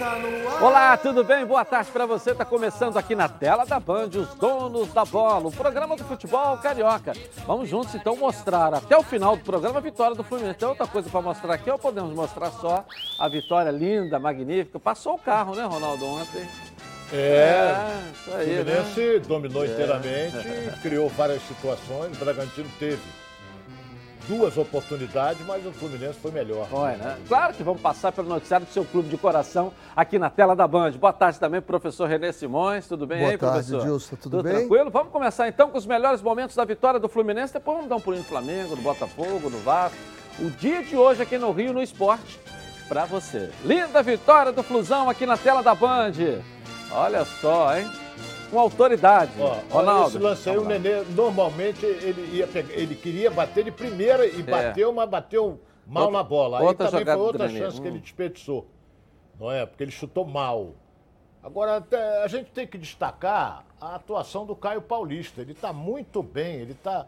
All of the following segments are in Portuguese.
está no ar. Olá, tudo bem? Boa tarde para você. Está começando aqui na tela da Band, os donos da bola, o programa do futebol carioca. Vamos juntos então mostrar até o final do programa a vitória do Fluminense. Tem outra coisa para mostrar aqui ou podemos mostrar só a vitória linda, magnífica? Passou o carro, né, Ronaldo, ontem? É, isso o aí, né? Fluminense dominou inteiramente, criou várias situações, o Bragantino teve duas oportunidades, mas o Fluminense foi melhor. Foi, né? Claro que vamos passar pelo noticiário do seu clube de coração aqui na tela da Band. Boa tarde também, professor Renê Simões. Tudo bem Boa aí, tarde, professor? Dilson. Tudo bem? tranquilo? Vamos começar então com os melhores momentos da vitória do Fluminense. Depois vamos dar um pulinho no Flamengo, no Botafogo, no Vasco. O dia de hoje aqui no Rio, no Esporte, pra você. Linda vitória do Flusão aqui na tela da Band. Olha só, hein? Com autoridade. Ó, Ronaldo. esse lance aí, o. Nenê, normalmente ele, ia pegar, ele queria bater de primeira e bateu, mas bateu mal É. Outra- na bola. Aí outra também foi outra chance que Hum. ele desperdiçou. Não é? Porque ele chutou mal. Agora, a gente tem que destacar a atuação do Caio Paulista. Ele está muito bem, ele está.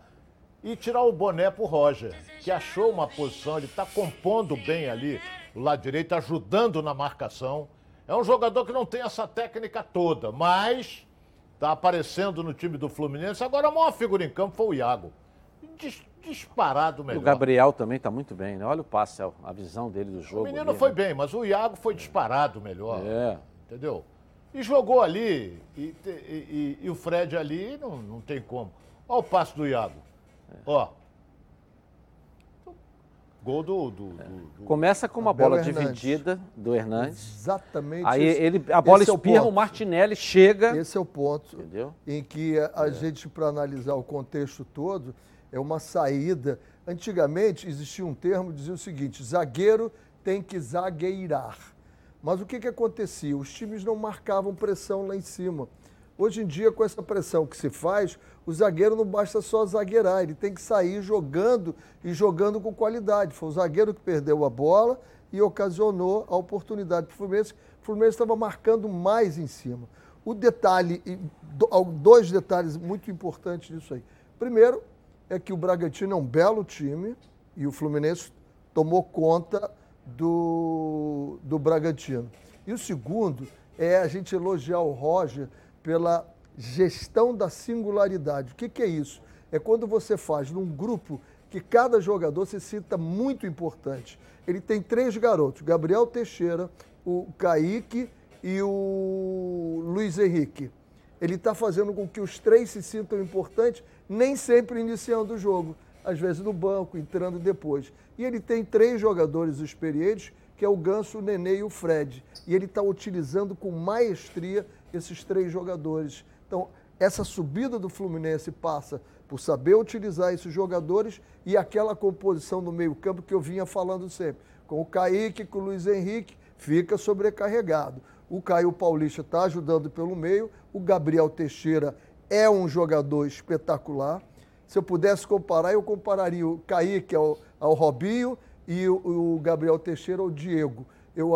E tirar o boné pro Roger, que achou uma posição, ele está compondo bem ali, o lado direito, ajudando na marcação. É um jogador que não tem essa técnica toda, mas está aparecendo no time do Fluminense. Agora a maior figura em campo foi o Iago. Dis- disparado melhor. O Gabriel também tá muito bem, né? Olha o passe, a visão dele do jogo. O menino ali, foi né? bem, mas o Iago foi disparado melhor. É. Entendeu? E jogou ali, e, e- e- e o Fred ali, não, não tem como. Olha o passe do Iago. Ó. Gol do. do, do- do- Começa com uma bola Hernandes. dividida do Hernandes. Exatamente Aí isso. ele, a bola Esse é o espirra, o. Martinelli chega. Esse é o ponto Entendeu? em que a a gente, para analisar o contexto todo, é uma saída. Antigamente existia um termo que dizia o seguinte: zagueiro tem que zagueirar. Mas o que, que acontecia? Os times não marcavam pressão lá em cima. Hoje em dia, com essa pressão que se faz, o zagueiro não basta só zagueirar, ele tem que sair jogando e jogando com qualidade. Foi o zagueiro que perdeu a bola e ocasionou a oportunidade para o Fluminense. O Fluminense estava marcando mais em cima. O detalhe, do- al- dois detalhes muito importantes nisso aí. Primeiro, é que o Bragantino é um belo time e o Fluminense tomou conta do, do Bragantino. E o segundo é a gente elogiar o Roger pela gestão da singularidade. O que, que é isso? É quando você faz num grupo que cada jogador se sinta muito importante. Ele tem três garotos, Gabriel Teixeira, o Kaique e o Luiz Henrique. Ele está fazendo com que os três se sintam importantes, nem sempre iniciando o jogo, às vezes no banco, entrando depois. E ele tem três jogadores experientes, que é o Ganso, o Nenê e o Fred. E ele está utilizando com maestria esses três jogadores. Então, essa subida do Fluminense passa por saber utilizar esses jogadores e aquela composição no meio-campo que eu vinha falando sempre. Com o Kaique, com o Luiz Henrique, fica sobrecarregado. O Caio Paulista está ajudando pelo meio, o Gabriel Teixeira é um jogador espetacular. Se eu pudesse comparar, eu compararia o Kaique ao, ao Robinho e o, o Gabriel Teixeira ao Diego. Eu,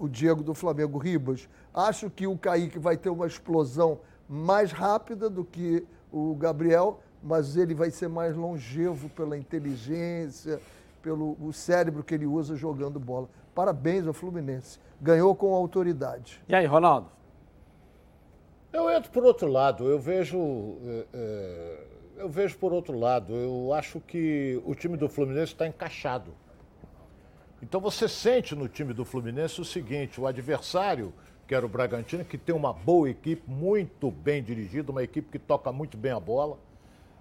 o Diego do Flamengo Ribas. Acho que o Kaique vai ter uma explosão mais rápida do que o Gabriel, mas ele vai ser mais longevo pela inteligência, pelo o cérebro que ele usa jogando bola. Parabéns ao Fluminense. Ganhou com autoridade. E aí, Ronaldo? Eu entro por outro lado, eu vejo. eh, eh, eu vejo por outro lado. Eu acho que o time do Fluminense está encaixado. Então você sente no time do Fluminense o seguinte: o adversário, que era o Bragantino, que tem uma boa equipe, muito bem dirigida, uma equipe que toca muito bem a bola.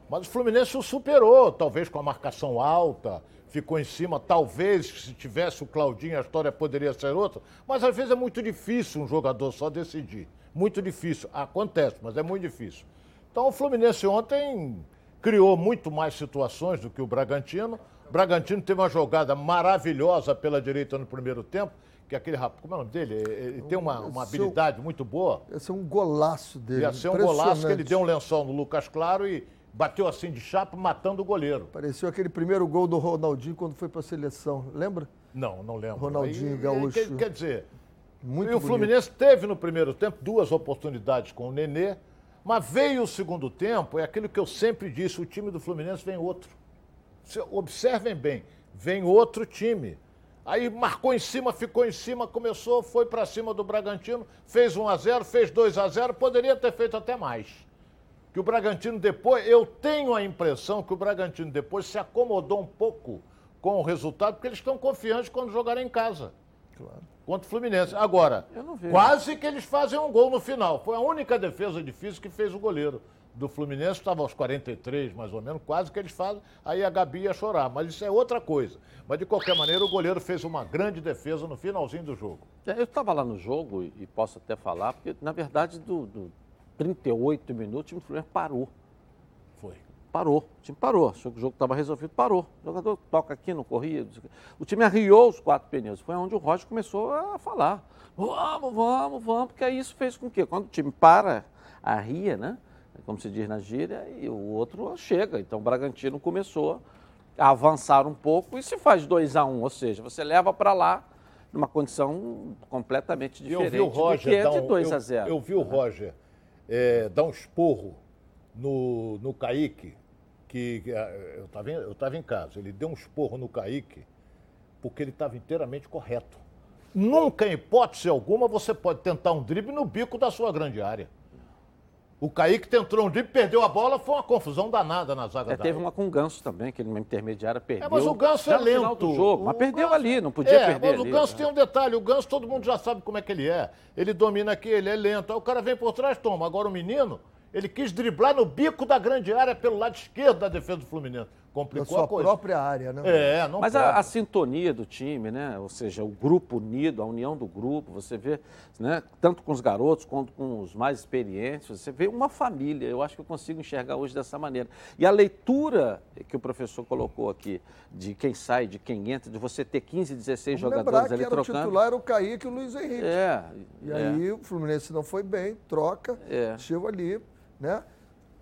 Mas o Fluminense o superou, talvez com a marcação alta, ficou em cima. Talvez, se tivesse o Claudinho, a história poderia ser outra. Mas às vezes é muito difícil um jogador só decidir. Muito difícil. Acontece, mas é muito difícil. Então o Fluminense ontem criou muito mais situações do que o Bragantino. O Bragantino teve uma jogada maravilhosa pela direita no primeiro tempo, que aquele rapaz, como é o nome dele? Ele tem uma, uma Seu- habilidade muito boa. Esse é um golaço dele. Ia ser um golaço que ele deu um lençol no Lucas Claro e bateu assim de chapa, matando o goleiro. Pareceu aquele primeiro gol do Ronaldinho quando foi para a seleção. Lembra? Não, não lembro. Ronaldinho Aí, Gaúcho. Quer, quer dizer, Muito e o bonito. Fluminense teve no primeiro tempo duas oportunidades com o Nenê, mas veio o segundo tempo, é aquilo que eu sempre disse, o time do Fluminense vem outro. Se- Observem bem, vem outro time. Aí marcou em cima, ficou em cima, começou, foi para cima do Bragantino, fez 1 a 0 fez 2 a 0 poderia ter feito até mais. Que o Bragantino depois, eu tenho a impressão que o Bragantino depois se acomodou um pouco com o resultado, porque eles estão confiantes quando jogarem em casa. Claro. Contra o Fluminense. Agora, quase que eles fazem um gol no final. Foi a única defesa difícil que fez o goleiro do Fluminense, estava aos 43 mais ou menos, quase que eles fazem, aí a Gabi ia chorar. Mas isso é outra coisa. Mas de qualquer maneira, o goleiro fez uma grande defesa no finalzinho do jogo. É, eu estava lá no jogo e posso até falar, porque na verdade, do, do 38 minutos, o time do Fluminense parou. Foi. Parou. O time parou. Achou que o jogo estava resolvido, parou. O jogador toca aqui, não corria. O time arriou os quatro pneus. Foi onde o Roger começou a falar. Vamos, vamos, vamos, porque aí isso fez com que, quando o time para, arria, né? Como se diz na gíria, e o outro chega. Então o Bragantino começou a avançar um pouco e se faz 2 a 1 um, ou seja, você leva para lá numa condição completamente diferente eu vi o Roger do que é de 2 a 0. Eu, eu, vi o Roger é, dar um esporro no, no Kaique, que, que é, eu estava eu tava em casa, ele deu um esporro no Kaique porque ele estava inteiramente correto. Nunca, em hipótese alguma, você pode tentar um drible no bico da sua grande área. O Kaique tentou um drible, perdeu a bola, foi uma confusão danada na zaga é, Teve uma com o Ganso também, que na intermediária perdeu. É, mas o Ganso é lento. Jogo, mas perdeu Ganso... ali, não podia é, perder mas ali, o Ganso né? tem um detalhe, o Ganso todo mundo já sabe como é que ele é. Ele domina aqui, ele é lento. Aí o cara vem por trás, toma. Agora o menino, ele quis driblar no bico da grande área pelo lado esquerdo da defesa do Fluminense complicou sua a coisa. própria área, né? É, não Mas a, a, sintonia do time, né? Ou seja, o grupo unido, a união do grupo, você vê, né? Tanto com os garotos quanto com os mais experientes, você vê uma família. Eu acho que eu consigo enxergar hoje dessa maneira. E a leitura que o professor colocou aqui, de quem sai, de quem entra, de você ter 15, 16 Vamos jogadores ali que trocando. O titular era o Kaique e o Luiz Henrique. É. E é. aí o Fluminense não foi bem, troca, é. chegou ali, né?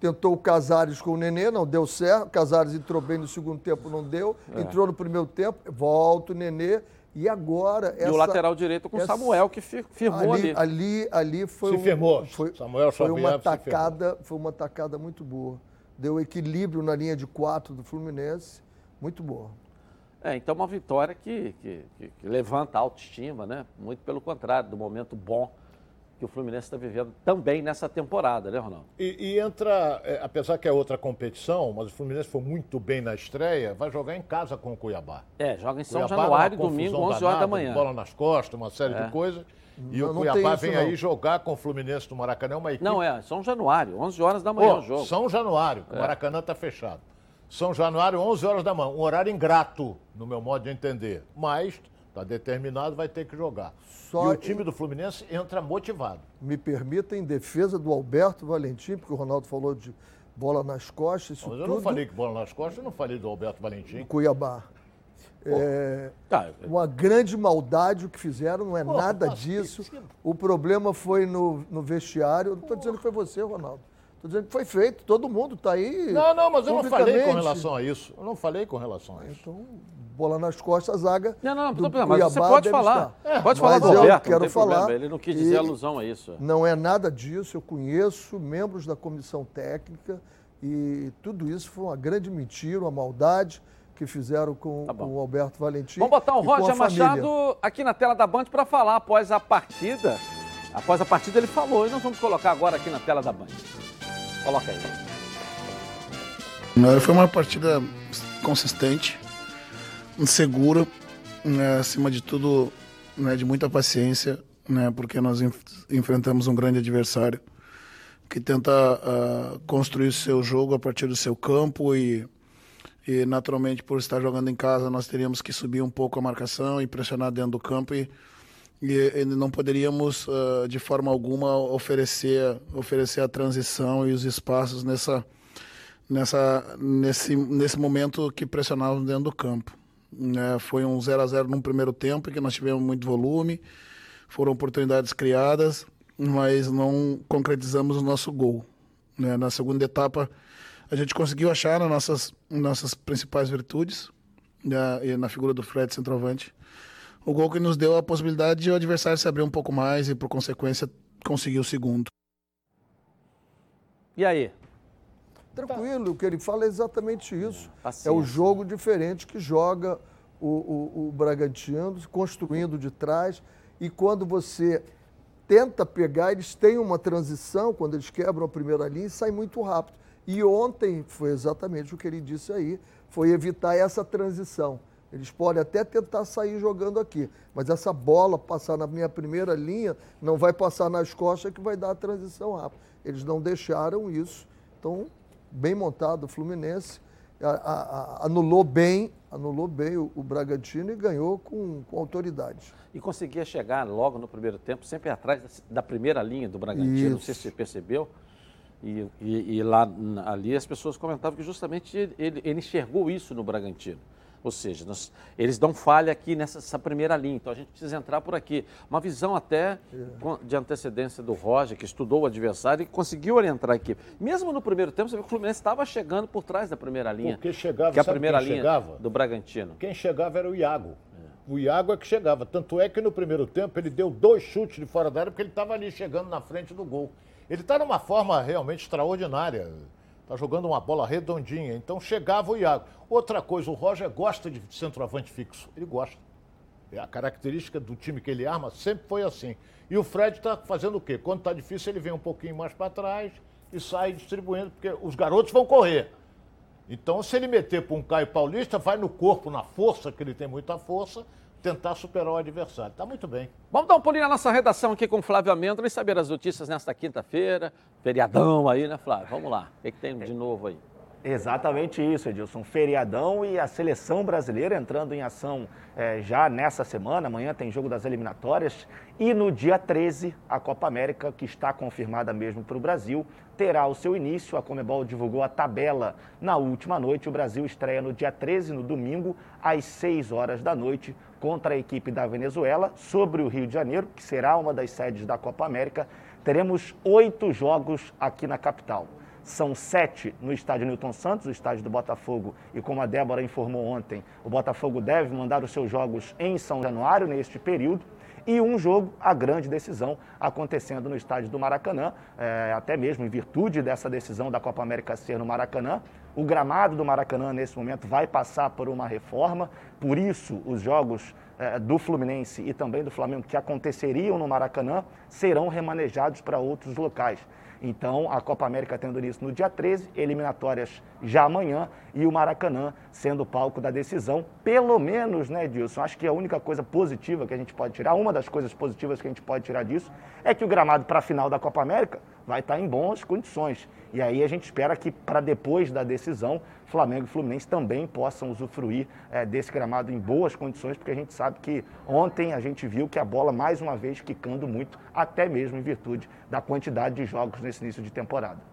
Tentou o Casares com o Nenê, não deu certo. O Casares entrou bem no segundo tempo, não deu. É. Entrou no primeiro tempo, volta o Nenê. E agora. E essa, o lateral direito com o Samuel, que firmou ali. Ali, ali, ali foi. Se um, firmou. Foi, Samuel foi uma tacada, Foi uma tacada muito boa. Deu equilíbrio na linha de quatro do Fluminense. Muito boa. É, então uma vitória que, que, que, que levanta a autoestima, né? Muito pelo contrário, do momento bom que o Fluminense está vivendo também nessa temporada, né, Ronaldo? E, e entra, é, apesar que é outra competição, mas o Fluminense foi muito bem na estreia, vai jogar em casa com o Cuiabá. É, joga em São Cuiabá Januário, domingo, 11 danada, horas da manhã. Bola nas costas, uma série é. de coisas. E não, o Cuiabá vem não. aí jogar com o Fluminense do Maracanã, uma equipe... Não, é, São Januário, 11 horas da manhã oh, o jogo. São Januário, o é. Maracanã está fechado. São Januário, 11 horas da manhã, um horário ingrato, no meu modo de entender. Mas Está determinado, vai ter que jogar. Só e o time em... do Fluminense entra motivado. Me permita, em defesa do Alberto Valentim, porque o Ronaldo falou de bola nas costas. Isso Mas eu tudo... não falei que bola nas costas, eu não falei do Alberto Valentim. Cuiabá. É, tá. Uma grande maldade o que fizeram, não é Pô, nada disso. O problema foi no, no vestiário. Não estou dizendo que foi você, Ronaldo. Estou dizendo que foi feito, todo mundo está aí. Não, não, mas eu não falei com relação a isso. Eu não falei com relação a isso. Então, bola nas costas, a zaga. Não, não, não, não mas você pode falar. É, pode falar do Roberto, quero falar. Problema. Ele não quis dizer alusão a isso. Não é nada disso. Eu conheço membros da comissão técnica e tudo isso foi uma grande mentira, uma maldade que fizeram com, tá o Alberto Valentim. Vamos botar o Roger Machado aqui na tela da Band para falar após a partida. Após a partida ele falou e nós vamos colocar agora aqui na tela da Band. Coloca aí. Foi uma partida consistente seguro, né, acima de tudo, né, de muita paciência, né, porque nós enf enfrentamos um grande adversário que tenta uh, construir o seu jogo a partir do seu campo e, e, naturalmente, por estar jogando em casa, nós teríamos que subir um pouco a marcação e pressionar dentro do campo e, e, e não poderíamos, uh, de forma alguma, oferecer, oferecer a transição e os espaços nessa, nessa, nesse, nesse momento que pressionávamos dentro do campo. É, foi um 0 a 0 num primeiro tempo, que nós tivemos muito volume, foram oportunidades criadas, mas não concretizamos o nosso gol. Né? Na segunda etapa, a gente conseguiu achar as nossas, nossas principais virtudes, né? na figura do Fred centroavante, o gol que nos deu a possibilidade de o adversário se abrir um pouco mais e, por consequência, conseguir o segundo. E aí? Tranquilo, o que ele fala é exatamente isso. É, é o jogo diferente que joga o, o, o Bragantino, construindo de trás. E quando você tenta pegar, eles têm uma transição, quando eles quebram a primeira linha, e sai muito rápido. E ontem foi exatamente o que ele disse aí, foi evitar essa transição. Eles podem até tentar sair jogando aqui, mas essa bola passar na minha primeira linha não vai passar nas costas que vai dar a transição rápida. Eles não deixaram isso. Então, bem montado o Fluminense, a, a, a, anulou bem, anulou bem o, o Bragantino e ganhou com, com, autoridade. E conseguia chegar logo no primeiro tempo, sempre atrás da, da primeira linha do Bragantino, isso. não sei se você percebeu. E, e, e, lá ali as pessoas comentavam que justamente ele, ele enxergou isso no Bragantino. Ou seja, nós, eles dão falha aqui nessa primeira linha, então a gente precisa entrar por aqui. Uma visão até de antecedência do Roger, que estudou o adversário e conseguiu orientar a equipe. Mesmo no primeiro tempo, você viu que o Fluminense estava chegando por trás da primeira linha. Porque chegava, que é a primeira linha chegava? do Bragantino. Quem chegava era o Iago. É. O Iago é que chegava. Tanto é que no primeiro tempo ele deu dois chutes de fora da área porque ele estava ali chegando na frente do gol. Ele está numa forma realmente extraordinária. Está jogando uma bola redondinha. Então chegava o Iago. Outra coisa, o Roger gosta de centroavante fixo. Ele gosta. É a característica do time que ele arma sempre foi assim. E o Fred está fazendo o quê? Quando está difícil, ele vem um pouquinho mais para trás e sai distribuindo, porque os garotos vão correr. Então, se ele meter para um Caio Paulista, vai no corpo, na força, que ele tem muita força, tentar superar o adversário. Está muito bem. Vamos dar um pulinho na nossa redação aqui com o Flávio Amêndola e saber as notícias nesta quinta-feira. Feriadão aí, né, Flávio? Vamos lá. O que, que tem de novo aí? Exatamente isso, Edilson. Feriadão e a seleção brasileira entrando em ação é, já nessa semana. Amanhã tem jogo das eliminatórias. E no dia 13, a Copa América, que está confirmada mesmo para o Brasil, terá o seu início. A Comebol divulgou a tabela na última noite. O Brasil estreia no dia 13, no domingo, às 6 horas da noite, contra a equipe da Venezuela, sobre o Rio de Janeiro, que será uma das sedes da Copa América. Teremos oito jogos aqui na capital. São sete no estádio Newton Santos, o estádio do Botafogo, e como a Débora informou ontem, o Botafogo deve mandar os seus jogos em São Januário neste período e um jogo, a grande decisão, acontecendo no estádio do Maracanã, é, até mesmo em virtude dessa decisão da Copa América ser no Maracanã. O gramado do Maracanã, nesse momento, vai passar por uma reforma, por isso os jogos é, do Fluminense e também do Flamengo que aconteceriam no Maracanã serão remanejados para outros locais. Então, a Copa América tendo início no dia 13, eliminatórias já amanhã e o Maracanã sendo palco da decisão. Pelo menos, né, Dilson? Acho que a única coisa positiva que a gente pode tirar, uma das coisas positivas que a gente pode tirar disso, é que o gramado para a final da Copa América vai estar em boas condições. E aí a gente espera que para depois da decisão, Flamengo e Fluminense também possam usufruir é, desse gramado em boas condições, porque a gente sabe que ontem a gente viu que a bola mais uma vez quicando muito, até mesmo em virtude da quantidade de jogos nesse início de temporada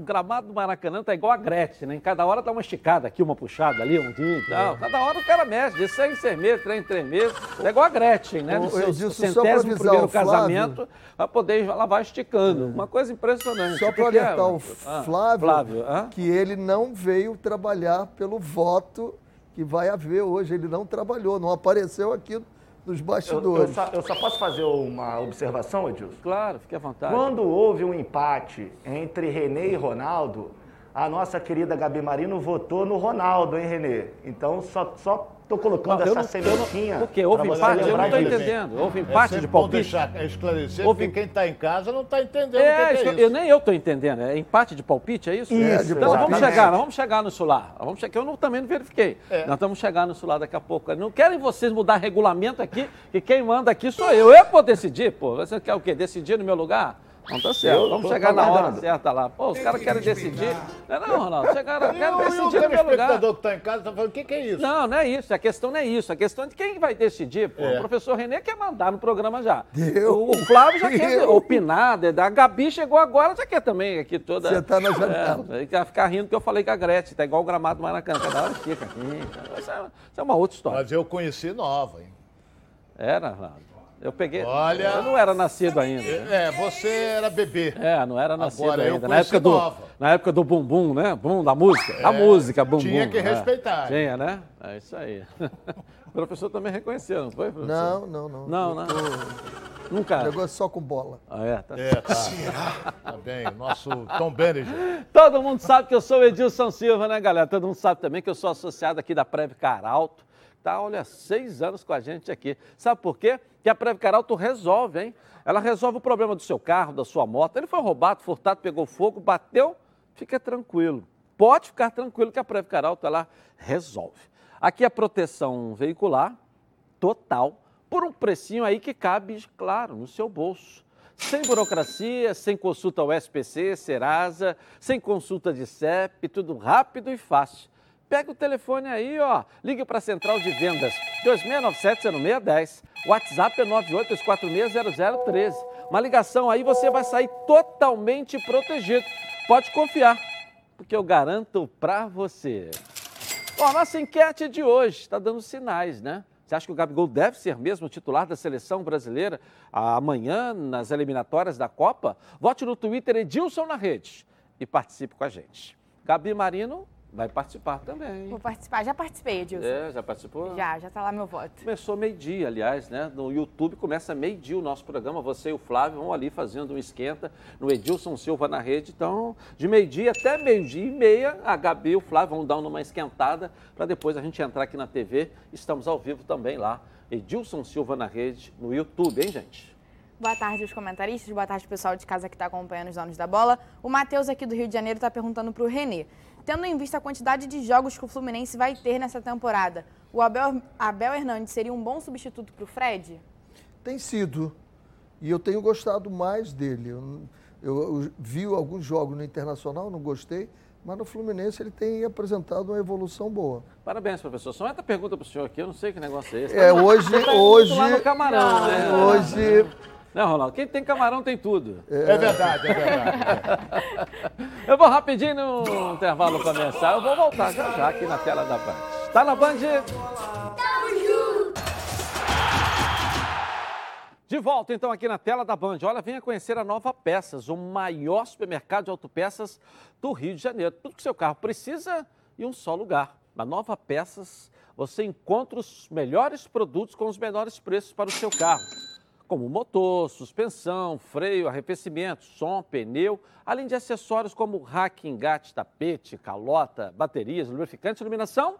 o gramado do Maracanã tá igual a Gretchen, né? Em cada hora dá uma esticada aqui, uma puxada ali, um dia e tal. Cada hora o cara mexe, de seis em seis meses, três em três meses. É igual a Gretchen, né? No seu centésimo primeiro casamento, para poder ela vai esticando. Uma coisa impressionante. Só para alertar é? o ah, Flávio, Flávio que ele não veio trabalhar pelo voto que vai haver hoje. Ele não trabalhou, não apareceu aqui dos bastidores. Eu, eu, só, eu, só, posso fazer uma observação, Edilson? Claro, fique à vontade. Quando houve um empate entre René e Ronaldo, a nossa querida Gabi Marino votou no Ronaldo, hein, Renê? Então, só, só Estou colocando essa sementinha. Por quê? Houve empate? Eu não estou entendendo. Houve empate é de palpite? deixar esclarecer, Houve... porque quem está em casa não está entendendo é, o que, é isso. Eu, nem eu estou entendendo. É empate de palpite, é isso? Isso. então vamos chegar, vamos chegar no Sular. Vamos chegar, eu não, também não verifiquei. É. Nós estamos chegar no Sular daqui a pouco. Não querem vocês mudar regulamento aqui, que quem manda aqui sou eu. Eu vou decidir, pô. Você quer o quê? Decidir no meu lugar? Não tá certo. Vamos chegar na hora certa lá. Pô, os caras querem decidir. Não, é não, Ronaldo. Chegaram, querem decidir no meu lugar. O espectador que está em casa está falando, o que, que, é isso? Não, não é isso. A questão não é isso. A questão é de quem vai decidir. Pô. É. O professor Renê quer mandar no programa já. Deu. O, Flávio já quer opinar. A Gabi chegou agora, já quer também aqui toda. Você está na janela. É, quer ficar rindo que eu falei com a Gretchen. Tá igual o gramado do Maracanã. Cada hora fica é, isso é uma outra história. Mas eu conheci nova, hein? Era, Ronaldo. Eu peguei. Olha. Eu não era nascido ainda. É, você era bebê. É, não era nascido Agora, ainda. na época do Na época do bumbum, né? Bum da música. É, a música, bumbum. Tinha que é. respeitar. Tinha, né? É isso aí. O professor também reconheceu, não foi, professor? Não, não, não. Não, não. Tô... Nunca. Negócio só com bola. Ah, é? Tá. É, tá. Será? Tá bem, nosso Tom Beninger. Todo mundo sabe que eu sou o Edilson Silva, né, galera? Todo mundo sabe também que eu sou associado aqui da Prev Caralto está, olha, seis anos com a gente aqui. Sabe por quê? Que a Preve Caralto resolve, hein? Ela resolve o problema do seu carro, da sua moto. Ele foi roubado, furtado, pegou fogo, bateu, fica tranquilo. Pode ficar tranquilo que a Preve Caralto, ela resolve. Aqui a proteção veicular total, por um precinho aí que cabe, claro, no seu bolso. Sem burocracia, sem consulta ao SPC, Serasa, sem consulta de CEP, tudo rápido e fácil. Pega o telefone aí, ó. Ligue para a Central de Vendas 2697-0610. WhatsApp é 982460013. Uma ligação aí você vai sair totalmente protegido. Pode confiar, porque eu garanto para você. Ó, nossa enquete de hoje está dando sinais, né? Você acha que o Gabigol deve ser mesmo titular da seleção brasileira amanhã nas eliminatórias da Copa? Vote no Twitter Edilson na rede e participe com a gente. Gabi Marino Vai participar também. Vou participar. Já participei, Edilson. É, já participou? Já, já está lá meu voto. Começou meio-dia, aliás, né? No YouTube começa meio-dia o nosso programa. Você e o Flávio vão ali fazendo um esquenta no Edilson Silva na rede. Então, de meio-dia até meio-dia e meia, a Gabi e o Flávio vão dar uma esquentada para depois a gente entrar aqui na TV. Estamos ao vivo também lá. Edilson Silva na rede no YouTube, hein, gente? Boa tarde os comentaristas, boa tarde pessoal de casa que está acompanhando os donos da bola. O Matheus aqui do Rio de Janeiro está perguntando para o Renê tendo em vista a quantidade de jogos que o Fluminense vai ter nessa temporada, o Abel, Abel Hernandes seria um bom substituto para o Fred? Tem sido. E eu tenho gostado mais dele. Eu, eu, eu, vi alguns jogos no Internacional, não gostei, mas no Fluminense ele tem apresentado uma evolução boa. Parabéns, professor. Só outra pergunta para o senhor aqui, eu não sei que negócio é esse. É, hoje... hoje lá no camarão, né? Hoje... Não, Ronaldo, quem tem camarão tem tudo. É, é verdade, é verdade. eu vou rapidinho no intervalo começar, eu vou voltar já já aqui na tela da Band. Tá na Band? De volta então aqui na tela da Band. Olha, venha conhecer a Nova Peças, o maior supermercado de autopeças do Rio de Janeiro. Tudo que seu carro precisa em um só lugar. Na Nova Peças você encontra os melhores produtos com os menores preços para o seu carro como motor, suspensão, freio, arrefecimento, som, pneu, além de acessórios como rack, engate, tapete, calota, baterias, lubrificantes, iluminação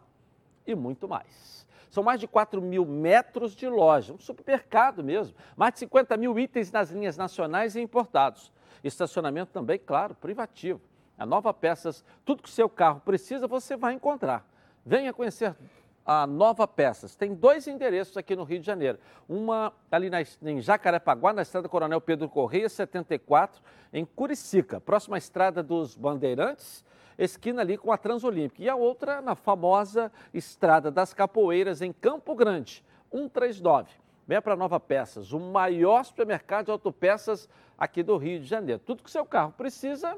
e muito mais. São mais de 4 mil metros de loja, um supermercado mesmo, mais de 50 mil itens nas linhas nacionais e importados. Estacionamento também, claro, privativo. A Nova Peças, tudo que o seu carro precisa, você vai encontrar. Venha conhecer a Nova Peças. Tem dois endereços aqui no Rio de Janeiro. Uma ali na, em Jacarepaguá, na estrada Coronel Pedro Correia, 74, em Curicica, próxima à estrada dos Bandeirantes, esquina ali com a Transolímpica. E a outra na famosa Estrada das Capoeiras, em Campo Grande, 139. Venha para Nova Peças, o maior supermercado de autopeças aqui do Rio de Janeiro. Tudo que seu carro precisa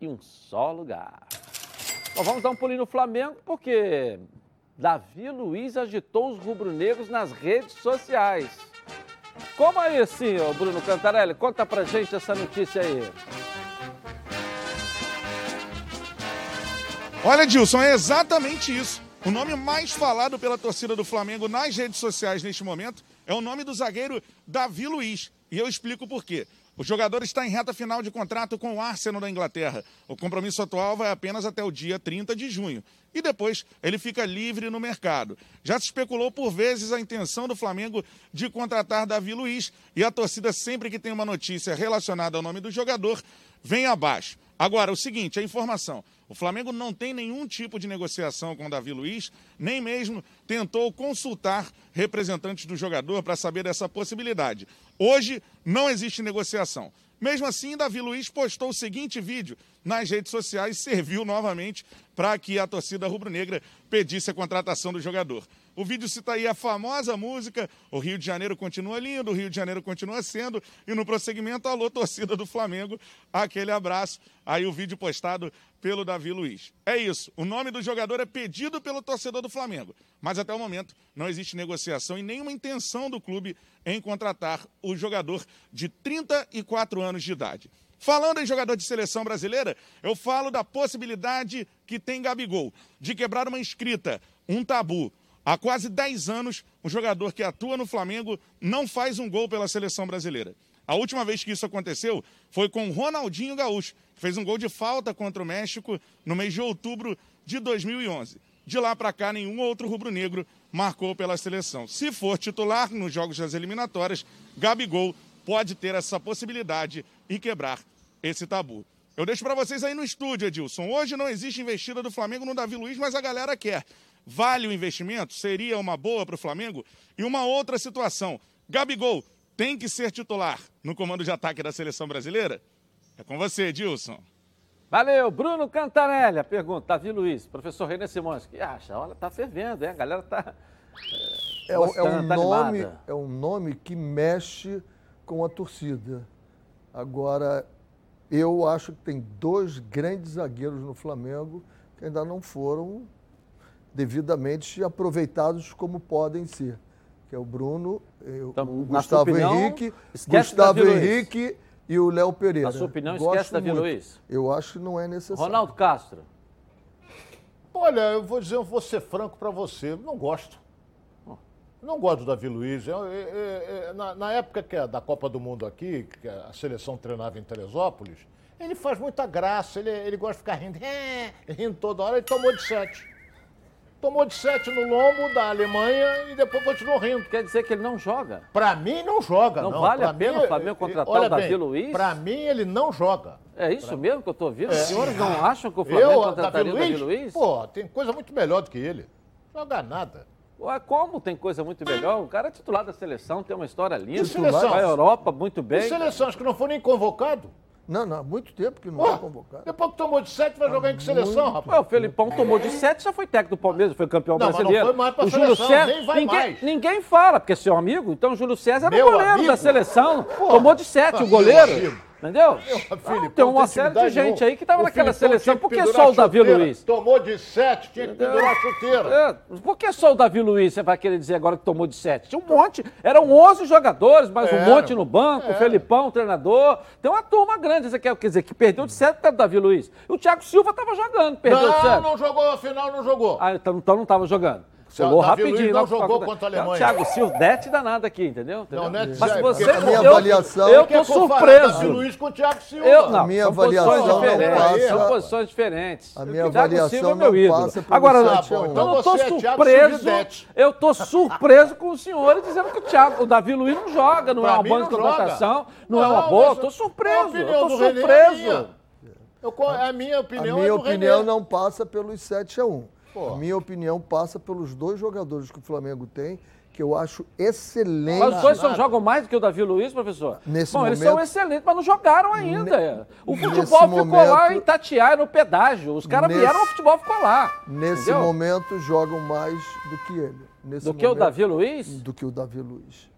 em um só lugar. Bom, vamos dar um pulinho no Flamengo, porque Davi Luiz agitou os rubro-negros nas redes sociais. Como é assim, Bruno Cantarelli? Conta pra gente essa notícia aí. Olha, Dilson, é exatamente isso. O nome mais falado pela torcida do Flamengo nas redes sociais neste momento é o nome do zagueiro Davi Luiz. E eu explico por quê. O jogador está em reta final de contrato com o Arsenal da Inglaterra. O compromisso atual vai apenas até o dia 30 de junho. E depois ele fica livre no mercado. Já se especulou por vezes a intenção do Flamengo de contratar Davi Luiz. E a torcida, sempre que tem uma notícia relacionada ao nome do jogador, vem abaixo. Agora, o seguinte, a informação. O Flamengo não tem nenhum tipo de negociação com o Davi Luiz, nem mesmo tentou consultar representantes do jogador para saber dessa possibilidade. Hoje não existe negociação. Mesmo assim, Davi Luiz postou o seguinte vídeo nas redes sociais serviu novamente para que a torcida rubro-negra pedisse a contratação do jogador. O vídeo cita aí a famosa música O Rio de Janeiro continua lindo, o Rio de Janeiro continua sendo, e no prosseguimento, alô, torcida do Flamengo, aquele abraço. Aí o vídeo postado pelo Davi Luiz. É isso, o nome do jogador é pedido pelo torcedor do Flamengo, mas até o momento não existe negociação e nenhuma intenção do clube em contratar o jogador de 34 anos de idade. Falando em jogador de seleção brasileira, eu falo da possibilidade que tem Gabigol de quebrar uma inscrita, um tabu. Há quase 10 anos, um jogador que atua no Flamengo não faz um gol pela seleção brasileira. A última vez que isso aconteceu foi com Ronaldinho Gaúcho, que fez um gol de falta contra o México no mês de outubro de 2011. De lá para cá, nenhum outro rubro-negro marcou pela seleção. Se for titular nos jogos das eliminatórias, Gabigol pode ter essa possibilidade e quebrar esse tabu. Eu deixo para vocês aí no estúdio, Edilson. Hoje não existe investida do Flamengo no Davi Luiz, mas a galera quer. Vale o investimento? Seria uma boa para o Flamengo? E uma outra situação. Gabigol tem que ser titular no comando de ataque da seleção brasileira? É com você, Edilson. Valeu, Bruno Cantarelli. A pergunta, Davi Luiz, professor René Simões, que acha? Olha, tá fervendo, hein? A galera tá. É, o- é um tá nome, animada. é um nome que mexe com a torcida. Agora, eu acho que tem dois grandes zagueiros no Flamengo que ainda não foram devidamente aproveitados como podem ser. Que é o Bruno, eh, Então, o Gustavo opinião, Henrique, Gustavo. Henrique e o Léo Pereira. Na sua opinião, Gosto esquece Davi muito. Luiz. Eu acho que não é necessário. Ronaldo Castro. Olha, eu vou dizer, eu vou ser franco para você, não gosto. Não gosto do Davi Luiz. Eu- eu- eu- na, na época que é da Copa do Mundo aqui, que a seleção treinava em Teresópolis, ele faz muita graça, ele, ele gosta de ficar rindo, rindo toda hora, ele tomou de sete. Tomou de sete no lombo da Alemanha e depois continuou rindo. Quer dizer que ele não joga. Pra mim não joga, Não não. vale Pra a pena mim, o Flamengo contratar olha o Davi bem, Luiz? Pra mim ele não joga. É isso mesmo que eu tô ouvindo? Os senhores não acham que o Flamengo Eu, Davi contrataria o Davi Luiz, Luiz? pô, tem coisa muito melhor do que ele. Joga nada. Ué, como tem coisa muito melhor? O cara é titular da seleção, tem uma história linda. Seleção? Vai à Europa muito E bem. seleções que não foram nem convocados. Não, não, há muito tempo que não Pô, é convocado. depois que tomou de sete, vai jogar em que seleção, rapaz? o Felipão tomou de 7, já foi técnico do Palmeiras, foi campeão Não, mas não brasileiro. foi mais pra o Júlio seleção, César, nem vai ninguém, mais. ninguém fala, porque é seu amigo, então o Júlio César era Meu o goleiro amigo? da seleção. Pô, tomou de 7 o goleiro. Entendeu? Filipão Ah, tem uma série de gente aí que tava O naquela seleção. Por que só o Davi. Luiz? Tomou de sete, tinha que pendurar a chuteira. É, por que só o Davi Luiz você vai querer dizer agora que tomou de 7? Tinha um monte, eram 11 jogadores, mais um monte no banco, o Era. Felipão, o treinador. Tem uma turma grande, você quer, quer dizer, que perdeu de 7 por causa do Davi Luiz. O Thiago Silva estava jogando, perdeu de 7. Não, não jogou, afinal não jogou. Ah, então, então não estava jogando. Seu Falou Davi rapidinho. Luiz não jogou faculdade. contra a Não, Alemanha. Thiago Silva, dete danada aqui, entendeu? entendeu? Não, não é Mas dizer- você... porque a minha eu, avaliação- Eu Quer tô surpreso. Davi Luiz com o Thiago Silva. Eu, não, A minha são avaliação posições não diferentes. passa- São posições diferentes. A minha Thiago avaliação Silva é meu não ídolo. passa pelo Agora, a eu um. Então não tô você é surpreso. Eu tô surpreso com o senhor dizendo que o Thiago, o Davi Luiz não joga, não Pra é uma boa não joga. contratação, não, é uma Não, boa. mas Tô a surpreso. Eu tô é surpreso. minha. Eu a minha A opinião minha é do opinião não passa pelos 7 a 1. Pô. A minha opinião passa pelos dois jogadores que o Flamengo tem, que eu acho excelente. Mas os dois nada. jogam mais do que o Davi Luiz, professor? Nesse Bom, eles momento- são excelentes, mas não jogaram ainda. o nesse futebol ficou lá momento- em Itatiaia, no pedágio. Os caras vieram, o futebol ficou lá. Nesse entendeu? momento jogam mais do que ele. Nesse Do que o momento- Davi Luiz? Do que o Davi Luiz.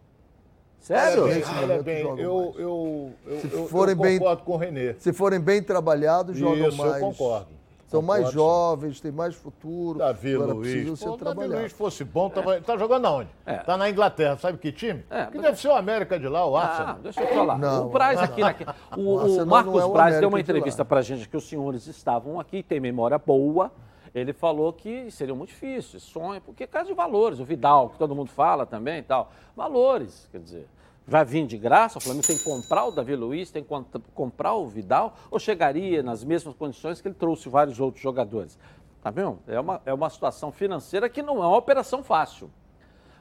Sério? Olha bem, Nesse olha momento bem, jogam eu, mais. eu, eu, Se forem eu bem- concordo com o Renê. Se forem bem trabalhados, jogam Isso, mais. eu concordo. São mais Concordo, jovens, têm mais futuro. Davi Agora Luiz. ser Pô, Davi. Luiz fosse bom, tava, tá jogando aonde? É. Tá na Inglaterra, sabe que time? É, que mas- deve ser o América de lá, o Ah, Arsenal. deixa eu falar. Não, o Braz aqui, o, o Marcos é o Braz deu uma de entrevista lá. pra gente que os senhores estavam aqui, tem memória boa. Ele falou que seria muito difícil, sonho, porque é caso de valores. O Vidal, que todo mundo fala também e tal. Valores, quer dizer. Vai vir de graça, o Flamengo tem que comprar o Davi Luiz, tem que comprar o Vidal, ou chegaria nas mesmas condições que ele trouxe vários outros jogadores? Tá vendo? É uma, é uma situação financeira que não é uma operação fácil.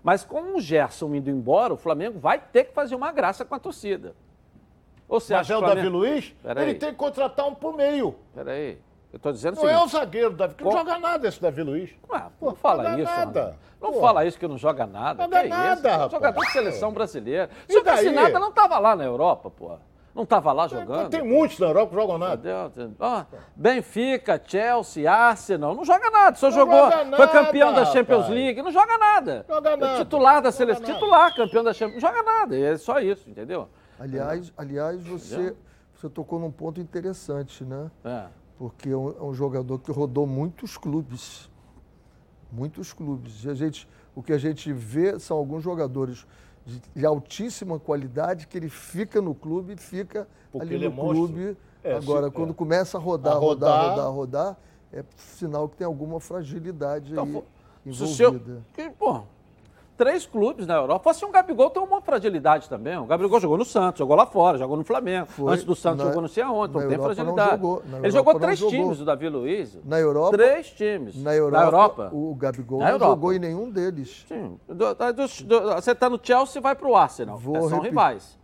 Mas com o Gerson indo embora, o Flamengo vai ter que fazer uma graça com a torcida. Ou você Mas é o que Davi Luiz? Ele tem que contratar um por meio. Peraí, eu tô dizendo o Não é o seguinte. zagueiro, Davi, que não Com- joga nada esse Davi Luiz. Ah, Pô, não fala joga isso, nada. Não Pô. fala isso que não joga nada. Joga que nada, isso? rapaz. Jogador de seleção brasileira. E Se eu nada, não tava lá na Europa, pô. Não tava lá jogando. Tem muitos na Europa que jogam nada. Entendeu? Ó, Benfica, Chelsea, Arsenal, não joga nada. Só Não jogou, joga foi nada, campeão da Champions rapaz. League, não joga nada. Joga É nada. Titular da seleção, nada. titular, campeão da Champions, não joga nada. É só isso, entendeu? Aliás, aliás você, você tocou num ponto interessante, né? É. Porque é um, é um jogador que rodou muitos clubes. Muitos clubes. E a gente, o que a gente vê são alguns jogadores de, de altíssima qualidade que ele fica no clube fica Porque ali ele é no monstro. clube. É, Agora, se- quando é. começa a rodar, A rodar, rodar- rodar, rodar, é sinal que tem alguma fragilidade Então, aí fo- se envolvida. que, pô, três clubes na Europa. Assim, o Gabigol tem uma fragilidade também. O Gabigol jogou no Santos, jogou lá fora, jogou no Flamengo. Foi. Antes do Santos Na- jogou não sei aonde, então tem Europa não fragilidade. jogou. Ele Europa jogou não três jogou. times, o Davi Luiz. Na Europa, Três times. na Europa, Na Europa. o Gabigol Na não Europa. jogou em nenhum deles. Sim. Do- do- do- você está no Chelsea e vai para o Arsenal. Vou É, são repetir. rivais.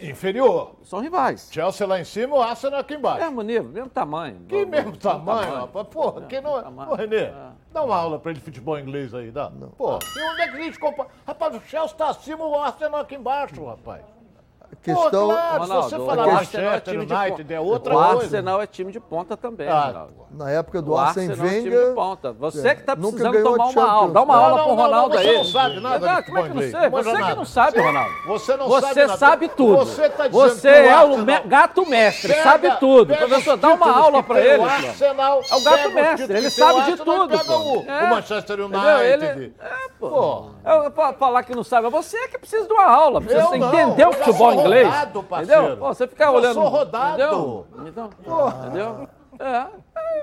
Inferior. São rivais. Chelsea lá em cima, o Arsenal aqui embaixo. Mesmo nível, mesmo tamanho. Que Mesmo mesmo tamanho, rapaz. Porra, que não é. tamanho. Pô, Renê, É. dá uma aula pra ele de futebol inglês aí, dá? Pô, e onde é que a gente compara? Rapaz, o Chelsea tá acima, o Arsenal aqui embaixo, rapaz. A questão, Pô, claro, Ronaldo, se você o falar Arsenal é time de United é outra o coisa. Arsenal é time de ponta também, Ah, Ronaldo. na época do O Arsenal é time de ponta. Você é, que tá nunca precisando tomar uma aula. Dá uma Não, aula não, pro não, Ronaldo você aí. não sabe nada Não, como é que não sei? Você que não sabe, Você- Ronaldo. você não Você sabe nada. sabe tudo. Você tá dizendo Você que o é o gato mestre, sabe tudo. Professor, dá uma aula tem ele. O Flávio. Arsenal, É o gato mestre, ele sabe de tudo, o, É. o Manchester United. É, pô. Eu, falar que não sabe, você é que precisa de uma aula, precisa entender o futebol inglês. rodado, parceiro. entendeu? Pô, você ficar Eu olhando. sou rodado. Entendeu? Então, entendeu? É.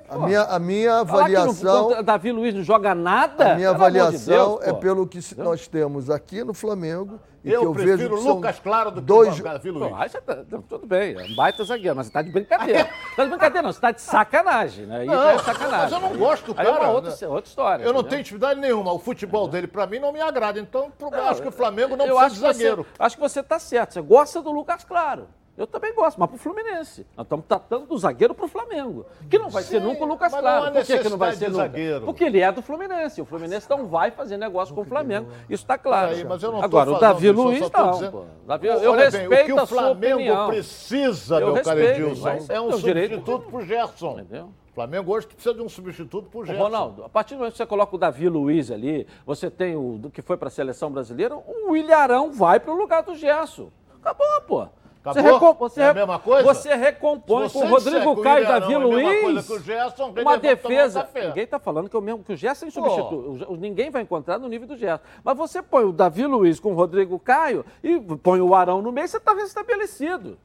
a minha, a minha avaliação, não, Davi Luiz não joga nada. a minha amor de avaliação Deus, é pelo que nós temos aqui no Flamengo e Eu eu vejo prefiro que o são Lucas Claro do que dois, o Davi Luiz. Pô, tá, não, tudo bem, é um baita zagueiro, mas você tá de brincadeira. tá de brincadeira, não, você tá de sacanagem, né? Aí Não, é sacanagem. mas eu não gosto do Aí é cara, uma outra, né? outra história. Eu não entendeu? tenho intimidade nenhuma. O futebol dele, pra mim, não me agrada. Então, eu acho que o Flamengo não precisa acho de que você- zagueiro. acho que você tá certo. Você gosta do Lucas Claro. Eu também gosto, mas pro Fluminense. Nós estamos tratando do zagueiro pro Flamengo. Que não vai ser Sim, nunca o Lucas não Claro. Por que, que não vai ser nunca? zagueiro. Porque ele é do Fluminense. O Fluminense não vai fazer negócio com o Flamengo. Isso está claro. Aí, mas eu não tô Agora, o Davi isso, Luiz não. dizendo-. Davi, eu Olha bem, respeito o que o Flamengo precisa, Eu meu caro Edilson, é um o substituto pro Gerson. Entendeu? O Flamengo hoje precisa de um substituto pro Ô, Gerson. Ronaldo, a partir do momento que você coloca o Davi Luiz ali, você tem o do que foi para a seleção brasileira, o Ilharão vai para o lugar do Gerson. Acabou, pô. Você, recom- você É a mesma coisa? Você recompõe Se com você o Rodrigo o Caio e Davi é mesma coisa Luiz. que o Gerson, uma um defesa. Ninguém está falando que, o mesmo, que o Gerson é insubstituível. O- Ninguém vai encontrar no nível do Gerson. Mas você põe o Davi Luiz com o Rodrigo Caio e põe o Arão no meio, você está restabelecido.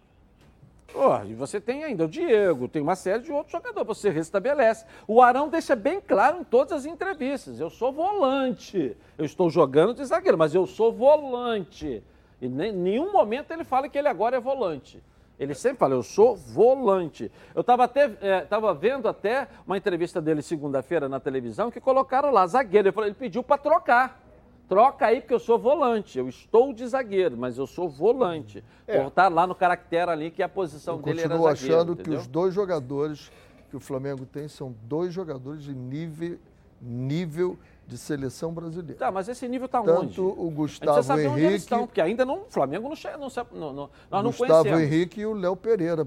Pô, e você tem ainda o Diego, tem uma série de outros jogadores, você restabelece. O Arão deixa bem claro em todas as entrevistas: eu sou volante. Eu estou jogando de zagueiro, mas eu sou volante. E em nenhum momento ele fala que ele agora é volante. Ele sempre fala, eu sou volante. Eu estava até tava vendo até uma entrevista dele segunda-feira na televisão que colocaram lá, zagueiro. Ele, falou, ele pediu para trocar. Troca aí, porque eu sou volante. Eu estou de zagueiro, mas eu sou volante. É. Estar lá no caractere ali que a posição eu dele era continuo zagueiro. achando que entendeu? os dois jogadores que o Flamengo tem são dois jogadores de nível, nível de seleção brasileira. Tá, mas esse nível está onde? Tanto o Gustavo saber onde eles Henrique, estão, porque ainda não, o Flamengo não chega, não, não, não, nós não Gustavo. Henrique e o Léo Pereira.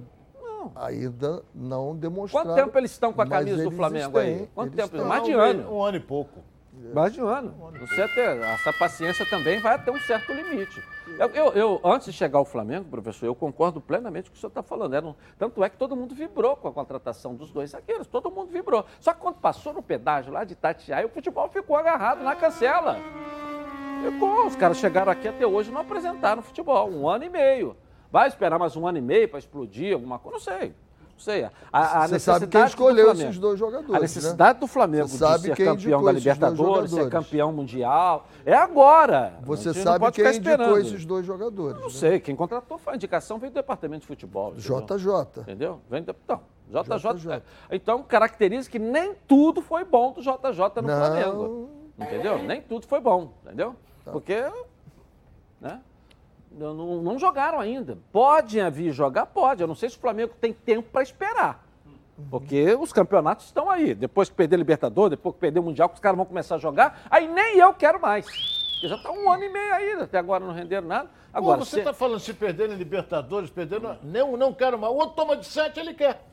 Ainda não demonstraram. Quanto tempo eles estão com a camisa do Flamengo aí? Quanto tempo? têm. Mais de um, ano. Um ano e pouco. Mais de um ano. Você essa paciência também vai até um certo limite. Eu, eu- eu, antes de chegar ao Flamengo, professor, eu concordo plenamente com o que o senhor está falando. Era um- tanto é que todo mundo vibrou com a contratação dos dois zagueiros, todo mundo vibrou. Só que quando passou no pedágio lá de Itatiaia, o futebol ficou agarrado na cancela. Ficou. Os caras chegaram aqui até hoje e não apresentaram futebol. Um ano e meio. Vai esperar mais um ano e meio para explodir alguma coisa? Não sei. Não sei. A, a Você sabe quem escolheu esses dois jogadores, A né? necessidade do Flamengo Você de ser campeão da Libertadores, ser campeão mundial. É agora. Você sabe pode quem ficar indicou esses dois jogadores. Não né? sei. Quem contratou foi a indicação veio do departamento de futebol. entendeu? JJ. Entendeu? Vem do... Não, JJ. JJ. Então, caracteriza que nem tudo foi bom do JJ no Não. Flamengo. Entendeu? Nem tudo foi bom, entendeu? Porque. Né? Não, não- jogaram ainda. Podem vir jogar? Pode. Eu não sei se o Flamengo tem tempo para esperar. Porque os campeonatos estão aí. Depois que perder Libertador, depois que perder o Mundial, que os caras vão começar a jogar, aí nem eu quero mais. Porque já está um ano e meio aí, até agora não renderam nada. Agora, Pô, você se- está falando se perder em Libertadores, perder. no- Não, não quero mais. O outro toma de sete, ele quer.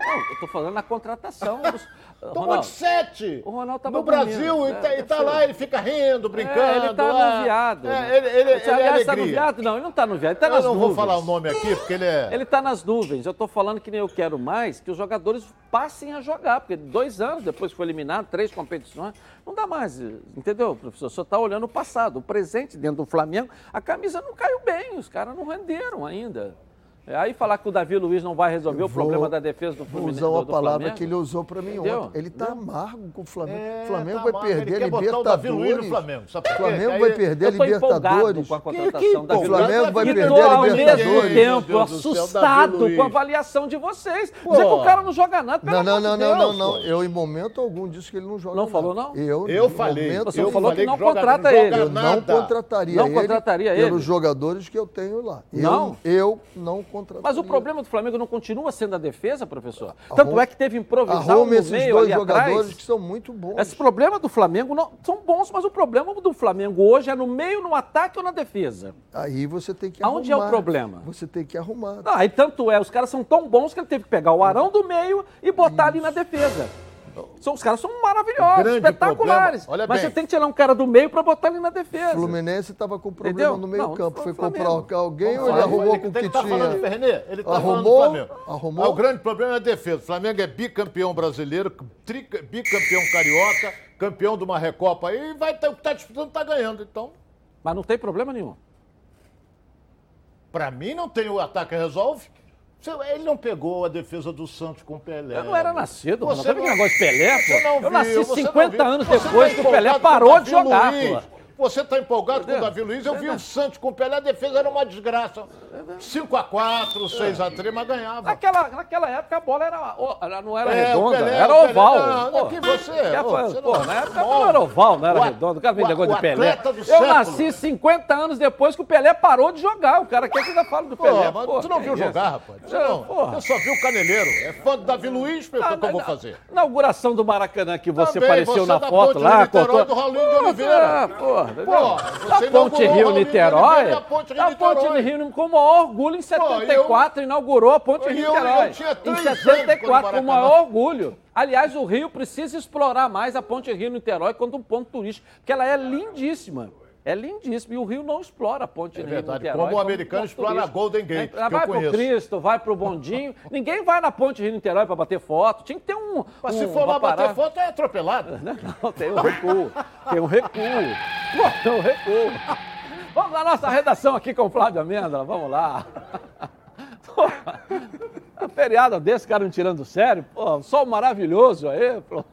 Não, eu estou falando na contratação. Dos... Toma Ronaldo, de sete. O Ronaldo tava No Brasil, e tá, é, e tá deve lá, ele fica rindo, brincando. É, ele tá lá. anuviado. É, né? ele, ele, ele é aliás, tá alegria. anuviado? Não, ele não está anuviado, ele está Eu nas não nuvens. vou falar o nome aqui, porque ele é. Ele está nas nuvens. Eu estou falando que nem eu quero mais que os jogadores passem a jogar, porque dois anos depois que foi eliminado, três competições, não dá mais. Entendeu, professor? Senhor está olhando o passado. O presente dentro do Flamengo, a camisa não caiu bem, os caras não renderam ainda. Aí falar que o Davi Luiz não vai resolver o Vou- problema da defesa do Vou Fluminense. usar uma palavra Flamengo. que ele usou para mim Entendeu? ontem. Ele está amargo com o Flamengo. É, o Flamengo tá vai amargo, ele perder quer botar o Davi Luiz Libertadores. no Flamengo, sabe por O quê? Flamengo Aí vai perder Libertadores. com a Que- contratação que da empolgado? Vila Flamengo vai perder ao mesmo Libertadores. tempo Deus assustado com a avaliação de vocês. Dizer que o cara não joga nada, Não, não, não, não, não, não. pô. Eu, em momento algum, disse que ele não joga Não nada. falou, não? Eu, Eu falei. Você eu falou que não contrata ele. Eu não contrataria Não ele contrataria ele. pelos jogadores que eu tenho lá. Eu- Não? Eu, não contrataria. Mas o problema do Flamengo não continua sendo a defesa, professor? Tanto é que teve improvisar Arrume no esses dois ali jogadores atrás. que são muito bons. Esse problema do Flamengo não, são bons, mas o problema do Flamengo hoje é no meio, no ataque ou na defesa. Aí você tem que Aonde é o arrumar. problema? Você tem que arrumar. Não, aí tanto é, os caras são tão bons que ele teve que pegar o Arão do meio e botar ali na defesa. São, os caras são maravilhosos, grande espetaculares. problema- mas bem. você tem que tirar um cara do meio para botar ali na defesa. O Fluminense estava com problema Entendeu? no meio Não, campo. Foi comprar alguém ou ele arrumou ele, com o ele que tá falando de tinha? Renê, ele tá Arrumou? falando do Flamengo. Arrumou? Ah, o grande problema é a defesa. O Flamengo é bicampeão brasileiro, tri- bicampeão carioca, campeão de uma Recopa aí, e vai ter, o que tá disputando tá ganhando. Então, Mas não tem problema nenhum. pra mim não tem o ataque resolve. Ele não pegou a defesa do Santos com o Pelé. Eu não era nascido. Você Não teve não- negócio de Pelé, pô. Eu nasci você não 50 viu. anos depois que o Pelé parou de jogar, Davi pô. Você está empolgado com o Entendeu? Davi Luiz. Eu vi o Santos com o Pelé, a defesa era uma desgraça. 5x4, 6x3, mas ganhava. Naquela, naquela época a bola era, não era É, redonda, Pelé, era o Pelé, oval. não, pô. aqui você, Quer ô, fa- você pô, não- na época não. era oval, não era O redondo. O cara vem negócio de Pelé. Eu século. nasci 50 anos depois que o Pelé parou de jogar. O cara quer que ainda fale do Pô, Pelé. mas pô, tu não que viu isso? jogar, rapaz. Você, É, não, porra. você só viu o Caneleiro. É fã do Davi Luiz, o que, Ah, que eu vou fazer? Inauguração do Maracanã que você apareceu na foto lá. Contou- do Raulinho de Oliveira. Ah, porra, Pô, a Ponte inaugurou o Rio Raulinho de Niterói. Oliveira e a Ponte Rio com o maior orgulho em 74 inaugurou a Ponte Rio eu- eu Niterói. tinha Em três anos 74 com o maior orgulho. Aliás, o Rio precisa explorar mais a Ponte Rio Niterói quanto um ponto turístico, porque ela é lindíssima. É lindíssimo. E o Rio não explora a Ponte É Rio verdade, Niterói. como o americano ponto explora a. Golden Gate, eu vai pro. Cristo, vai pro Bondinho. Ninguém vai na Ponte Rio Niterói para bater foto. Tinha que ter um. Mas um, se for lá bater foto, é atropelado. Não, tem um recuo. Tem um recuo. Pô, tem um recuo. Vamos na nossa redação aqui com o Flávio Amêndola. Vamos lá. A feriado desse, cara me tirando do sério. Pô, sol maravilhoso aí. Pô.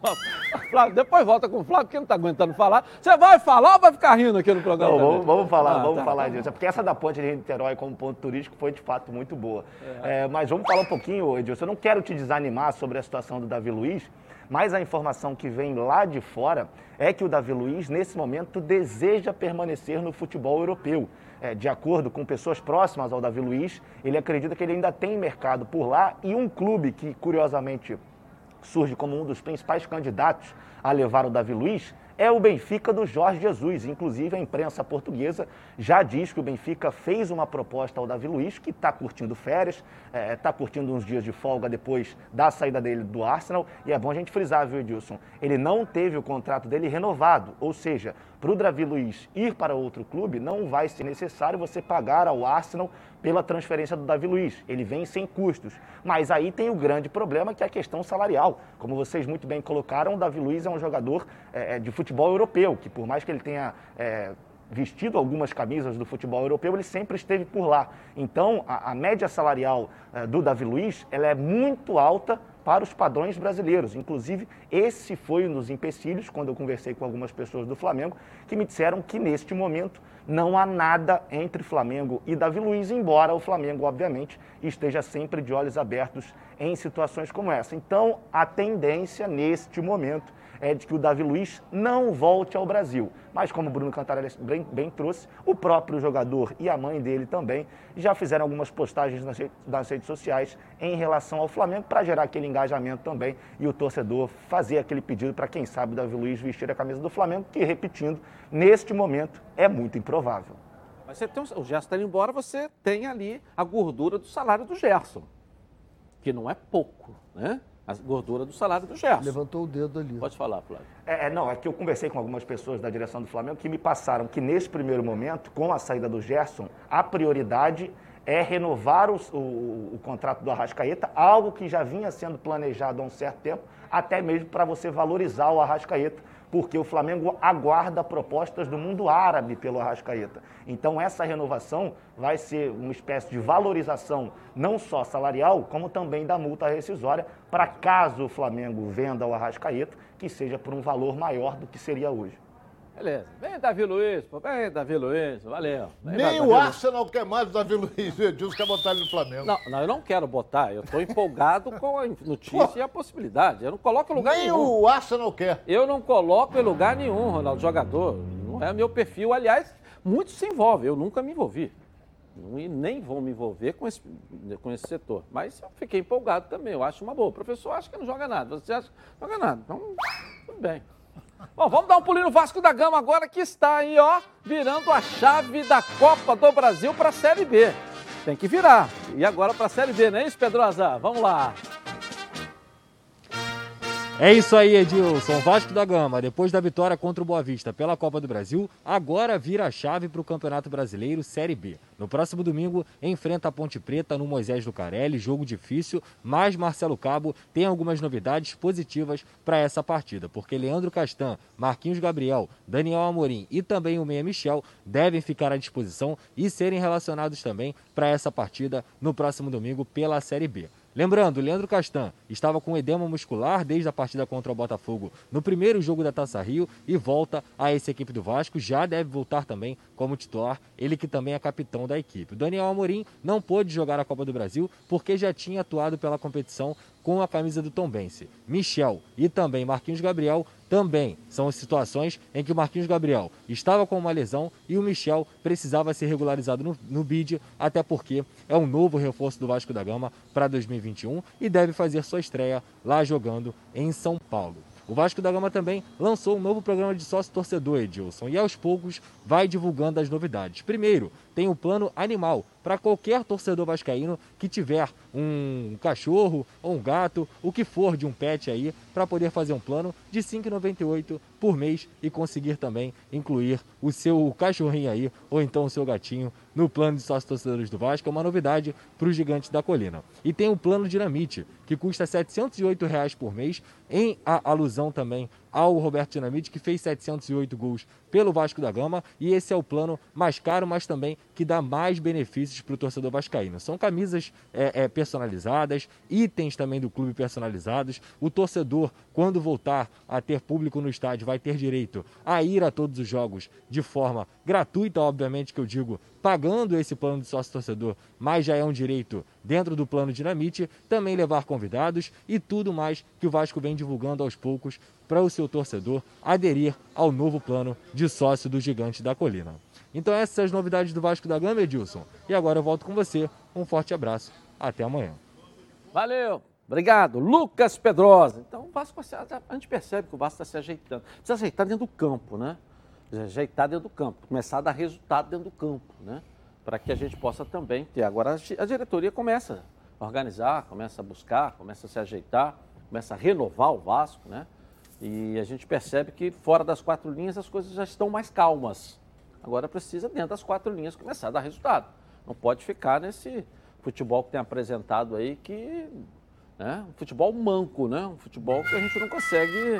Flávio, depois volta com o Flávio, que não tá aguentando falar. Você vai falar ou vai ficar rindo aqui no programa? Não, vamos, vamos falar, Ah, vamos tá. falar disso. É porque essa da ponte de Niterói como ponto turístico foi de fato muito boa. É, mas vamos falar um pouquinho, Edilson. Eu não quero te desanimar sobre a situação do Davi Luiz, mas a informação que vem lá de fora é que o Davi Luiz, nesse momento, deseja permanecer no futebol europeu. É, de acordo com pessoas próximas ao Davi Luiz, ele acredita que ele ainda tem mercado por lá e um clube que, curiosamente, surge como um dos principais candidatos a levar o Davi Luiz é o Benfica do Jorge Jesus. Inclusive, a imprensa portuguesa já diz que o Benfica fez uma proposta ao Davi Luiz, que está curtindo férias, está curtindo uns dias de folga depois da saída dele do Arsenal. E é bom a gente frisar, viu, Edilson? Ele não teve o contrato dele renovado, ou seja, para o Davi Luiz ir para outro clube, não vai ser necessário você pagar ao Arsenal pela transferência do Davi Luiz. Ele vem sem custos. Mas aí tem o grande problema que é a questão salarial. Como vocês muito bem colocaram, o Davi Luiz é um jogador eh, de futebol europeu, que por mais que ele tenha eh, vestido algumas camisas do futebol europeu, ele sempre esteve por lá. Então, a, a média salarial eh, do Davi Luiz ela é muito alta para os padrões brasileiros. Inclusive, esse foi um dos empecilhos, quando eu conversei com algumas pessoas do Flamengo, que me disseram que neste momento não há nada entre Flamengo e Davi Luiz, embora o Flamengo, obviamente, esteja sempre de olhos abertos em situações como essa. Então, a tendência neste momento é de que o Davi Luiz não volte ao Brasil. Mas, como o Bruno Cantarelli bem, bem trouxe, o próprio jogador e a mãe dele também já fizeram algumas postagens nas, nas redes sociais em relação ao Flamengo para gerar aquele engajamento também e o torcedor fazer aquele pedido para, quem sabe, o Davi Luiz vestir a camisa do Flamengo, que, repetindo, neste momento é muito improvável. Mas você tem um- o Gerson está indo embora, você tem ali a gordura do salário do Gerson. Que não é pouco, né? A gordura do salário do Gerson. Levantou o dedo ali. Pode falar, Flávio. É, é, não, é que eu conversei com algumas pessoas da direção do Flamengo que me passaram que nesse primeiro momento, com a saída do Gerson, a prioridade é renovar os- o, o contrato do Arrascaeta, algo que já vinha sendo planejado há um certo tempo, até mesmo para você valorizar o Arrascaeta, porque o Flamengo aguarda propostas do mundo árabe pelo Arrascaeta. Então essa renovação vai ser uma espécie de valorização não só salarial, como também da multa rescisória, para caso o Flamengo venda o Arrascaeta, que seja por um valor maior do que seria hoje. Beleza. Vem, Davi Luiz, pô. Vem, Davi Luiz. Valeu. Vem, Nem Davi o Luiz. Arsenal quer mais o Davi Luiz. O Edilson quer botar ele no Flamengo. Não, não, eu não quero botar. Eu estou empolgado com a notícia e a possibilidade. Eu não coloco em lugar Nem nenhum. o Arsenal quer. Eu não coloco em lugar nenhum, Ronaldo, jogador. Não é meu perfil. Aliás, muitos se envolvem. Eu nunca me envolvi. E nem vou me envolver com esse, com esse setor. Mas eu fiquei empolgado também. Eu acho uma boa. O professor acha que não joga nada. Você acha que não joga nada. Então, tudo bem. Bom, vamos dar um pulinho no Vasco da Gama agora que está aí, ó, virando a chave da Copa do Brasil para a Série B. Tem que virar. E agora para a Série B, não é isso, Pedrosa? Vamos lá. É isso aí, Edilson. Vasco da Gama, depois da vitória contra o Boa Vista pela Copa do Brasil, agora vira a chave para o Campeonato Brasileiro Série B. No próximo domingo, enfrenta a Ponte Preta no Moisés Lucarelli, jogo difícil, mas Marcelo Cabo tem algumas novidades positivas para essa partida, porque Leandro Castan, Marquinhos Gabriel, Daniel Amorim e também o Meia Michel devem ficar à disposição e serem relacionados também para essa partida no próximo domingo pela Série B. Lembrando, Leandro Castan estava com edema muscular desde a partida contra o Botafogo no primeiro jogo da Taça Rio e volta a essa equipe do Vasco. Já deve voltar também como titular, ele que também é capitão da equipe. Daniel Amorim não pôde jogar a Copa do Brasil porque já tinha atuado pela competição com a camisa do Tombense. Michel e também Marquinhos Gabriel também são situações em que o Marquinhos Gabriel estava com uma lesão e o Michel precisava ser regularizado no, no BID, até porque é um novo reforço do Vasco da Gama para 2021 e deve fazer sua estreia lá jogando em São Paulo. O Vasco da Gama também lançou um novo programa de sócio torcedor, Edilson, e aos poucos vai divulgando as novidades. Primeiro, tem o plano animal para qualquer torcedor vascaíno que tiver um cachorro ou um gato, o que for de um pet aí, para poder fazer um plano de R$ 5,98 por mês e conseguir também incluir o seu cachorrinho aí ou então o seu gatinho no plano de sócios torcedores do Vasco. É uma novidade para os gigantes da colina. E tem o plano Dinamite, que custa 708 reais por mês, em alusão também ao Roberto Dinamite, que fez 708 gols pelo Vasco da Gama. E esse é o plano mais caro, mas também que dá mais benefícios para o torcedor vascaíno. São camisas é, é, personalizadas, itens também do clube personalizados. O torcedor, quando voltar a ter público no estádio, vai ter direito a ir a todos os jogos de forma gratuita, obviamente que eu digo, pagando esse plano de sócio torcedor, mas já é um direito dentro do plano Dinamite, também levar convidados e tudo mais que o Vasco vem divulgando aos poucos para o seu torcedor aderir ao novo plano de sócio do Gigante da Colina. Então essas são as novidades do Vasco da Gama, Edilson. E agora eu volto com você. Um forte abraço. Até amanhã. Valeu. Obrigado. Lucas Pedrosa. Então, o Vasco, a gente percebe que o Vasco está se ajeitando. Precisa ajeitar dentro do campo, né? Ajeitar dentro do campo. Começar a dar resultado dentro do campo, né? Para que a gente possa também ter. Agora, a diretoria começa a organizar, começa a buscar, começa a se ajeitar, começa a renovar o Vasco, né? E a gente percebe que fora das quatro linhas as coisas já estão mais calmas. Agora precisa, dentro das quatro linhas, começar a dar resultado. Não pode ficar nesse futebol que tem apresentado aí, que né, um futebol manco, né? um futebol que a gente não consegue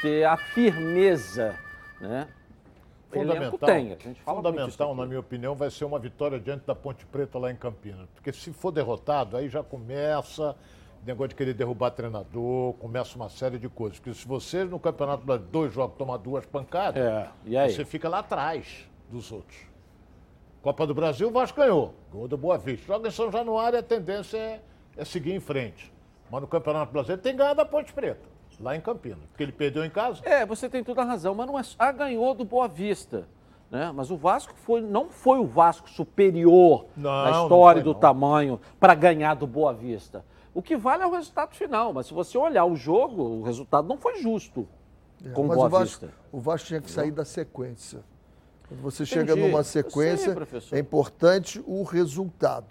ter a firmeza. Né? Elenco Fundamental, tem, a gente fala fundamental na minha opinião, vai ser uma vitória diante da Ponte Preta lá em Campinas. Porque se for derrotado, aí já começa negócio de querer derrubar treinador, começa uma série de coisas. Porque se você no campeonato dos dois jogos tomar duas pancadas, É, e aí? você fica lá atrás dos outros. Copa do Brasil, o Vasco ganhou. Gol do Boa Vista. Joga em São Januário, a tendência é, é seguir em frente. Mas no Campeonato Brasileiro tem que ganhar da Ponte Preta, lá em Campinas. Porque ele perdeu em casa. É, você tem toda a razão, mas não é. Ah, ganhou do Boa Vista. Né? Mas o Vasco foi, não foi o Vasco superior Não, na não história foi, do não. tamanho para ganhar do Boa Vista. O que vale é o resultado final, mas se você olhar o jogo, o resultado não foi justo com o Mas Boa o Vasco, Vista. o Vasco tinha que sair da sequência. Quando você chega Entendi. numa Eu sei, sequência, professor. é importante o resultado.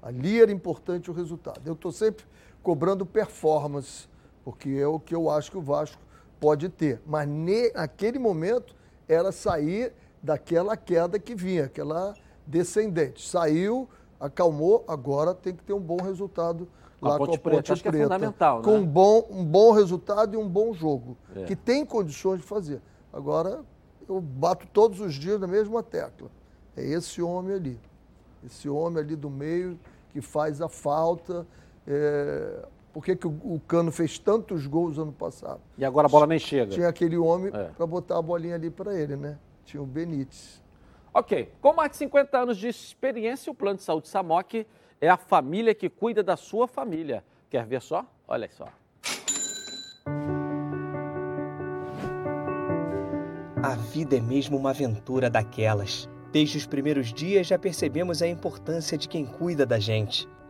Ali era importante o resultado. Eu estou sempre cobrando performance, porque é o que eu acho que o Vasco pode ter. Mas ne- naquele momento era sair daquela queda que vinha, aquela descendente. Saiu, acalmou, agora tem que ter um bom resultado a lá Ponte com a Preta, Ponte acho que é Preta. fundamental, Com né? um bom, um bom resultado e um bom jogo, É. que tem condições de fazer. Agora, eu bato todos os dias na mesma tecla. É esse homem ali. Esse homem ali do meio que faz a falta. É... Por que, que o, Cano fez tantos gols ano passado? E agora a bola nem chega. Tinha aquele homem É. para botar a bolinha ali para ele, né? Tinha o Benítez. Ok. Com mais de 50 anos de experiência, o Plano de Saúde Samok é a família que cuida da sua família. Quer ver só? Olha só. A vida é mesmo uma aventura daquelas. Desde os primeiros dias já percebemos a importância de quem cuida da gente.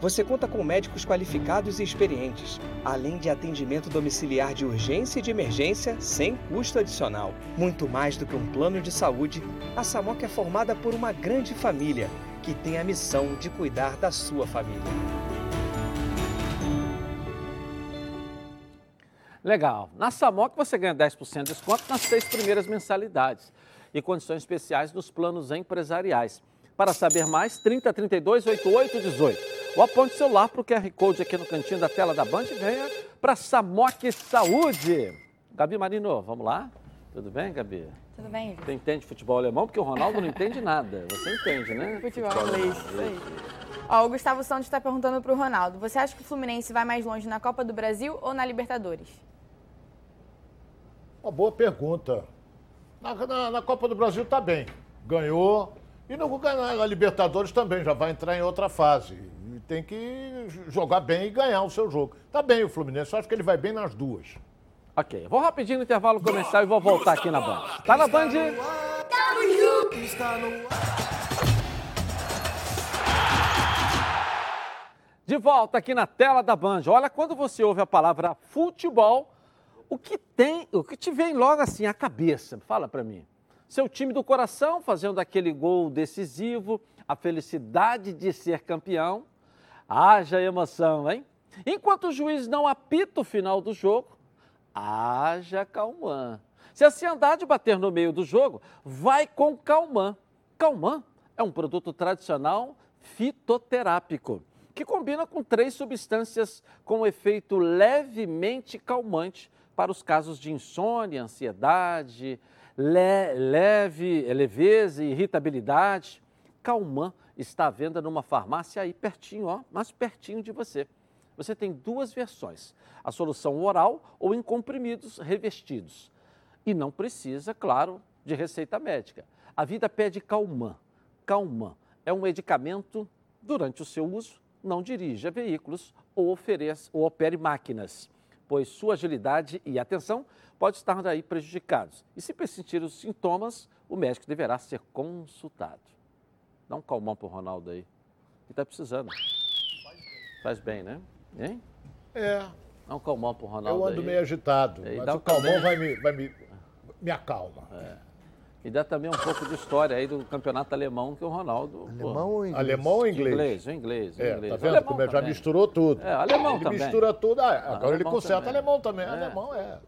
você conta com médicos qualificados e experientes, além de atendimento domiciliar de urgência e de emergência sem custo adicional. Muito mais do que um plano de saúde, a Samok é formada por uma grande família que tem a missão de cuidar da sua família. Legal. Na Samok você ganha 10% de desconto nas seis primeiras mensalidades e condições especiais nos planos empresariais. Para saber mais, 30 32 88 18. Ou aponte o celular para o QR Code aqui no cantinho da tela da Band e venha para Samok Saúde. Gabi Marino, vamos lá? Tudo bem, Gabi? Tudo bem? Você entende futebol alemão? Porque o Ronaldo não entende nada. Você entende, né? Futebol inglês, isso aí. Ó, o Gustavo Santos está perguntando para o Ronaldo. Você acha que o Fluminense vai mais longe na Copa do Brasil ou na Libertadores? Uma boa pergunta. Na, na- na Copa do Brasil tá bem. Ganhou. E no, na, Libertadores também, já vai entrar em outra fase. E tem que jogar bem e ganhar o seu jogo. Tá bem o Fluminense, eu acho que ele vai bem nas duas. Ok, vou rapidinho no intervalo comercial e vou voltar aqui na Band. Tá na Band? De volta aqui na tela da Band. Olha, quando você ouve a palavra futebol, o que tem, o que te vem logo assim à cabeça? Fala pra mim. Seu time do coração fazendo aquele gol decisivo, a felicidade de ser campeão. Haja emoção, hein? Enquanto o juiz não apita o final do jogo, haja calmã. Se a ansiedade bater no meio do jogo, vai com calmã. Calmã é um produto tradicional fitoterápico que combina com três substâncias com efeito levemente calmante para os casos de insônia, ansiedade, le- leve, leveza e irritabilidade. Calmã está à venda numa farmácia aí pertinho, ó, mais pertinho de você. Você tem duas versões: a solução oral ou em comprimidos revestidos. E não precisa, claro, de receita médica. A vida pede Calmã. Calmã é um medicamento durante o seu uso. Não dirija veículos ou ofereça ou opere máquinas, pois sua agilidade e atenção pode estar aí prejudicados. E se persistir os sintomas, o médico deverá ser consultado. Dá um calmão pro Ronaldo aí. Ele está precisando. Faz bem, né? Hein? É, Dá um calmão pro Ronaldo eu ando aí. meio agitado, mas o Calmão também. vai me, vai me, me acalma. E dá também um pouco de história aí do campeonato alemão que o Ronaldo. pô, Alemão ou inglês? Alemão ou inglês? Inglês, o inglês, o É, inglês. tá vendo alemão como já também. misturou tudo. É, alemão ele também. mistura tudo. Ah, agora ele alemão conserta também. alemão também. É. Alemão é.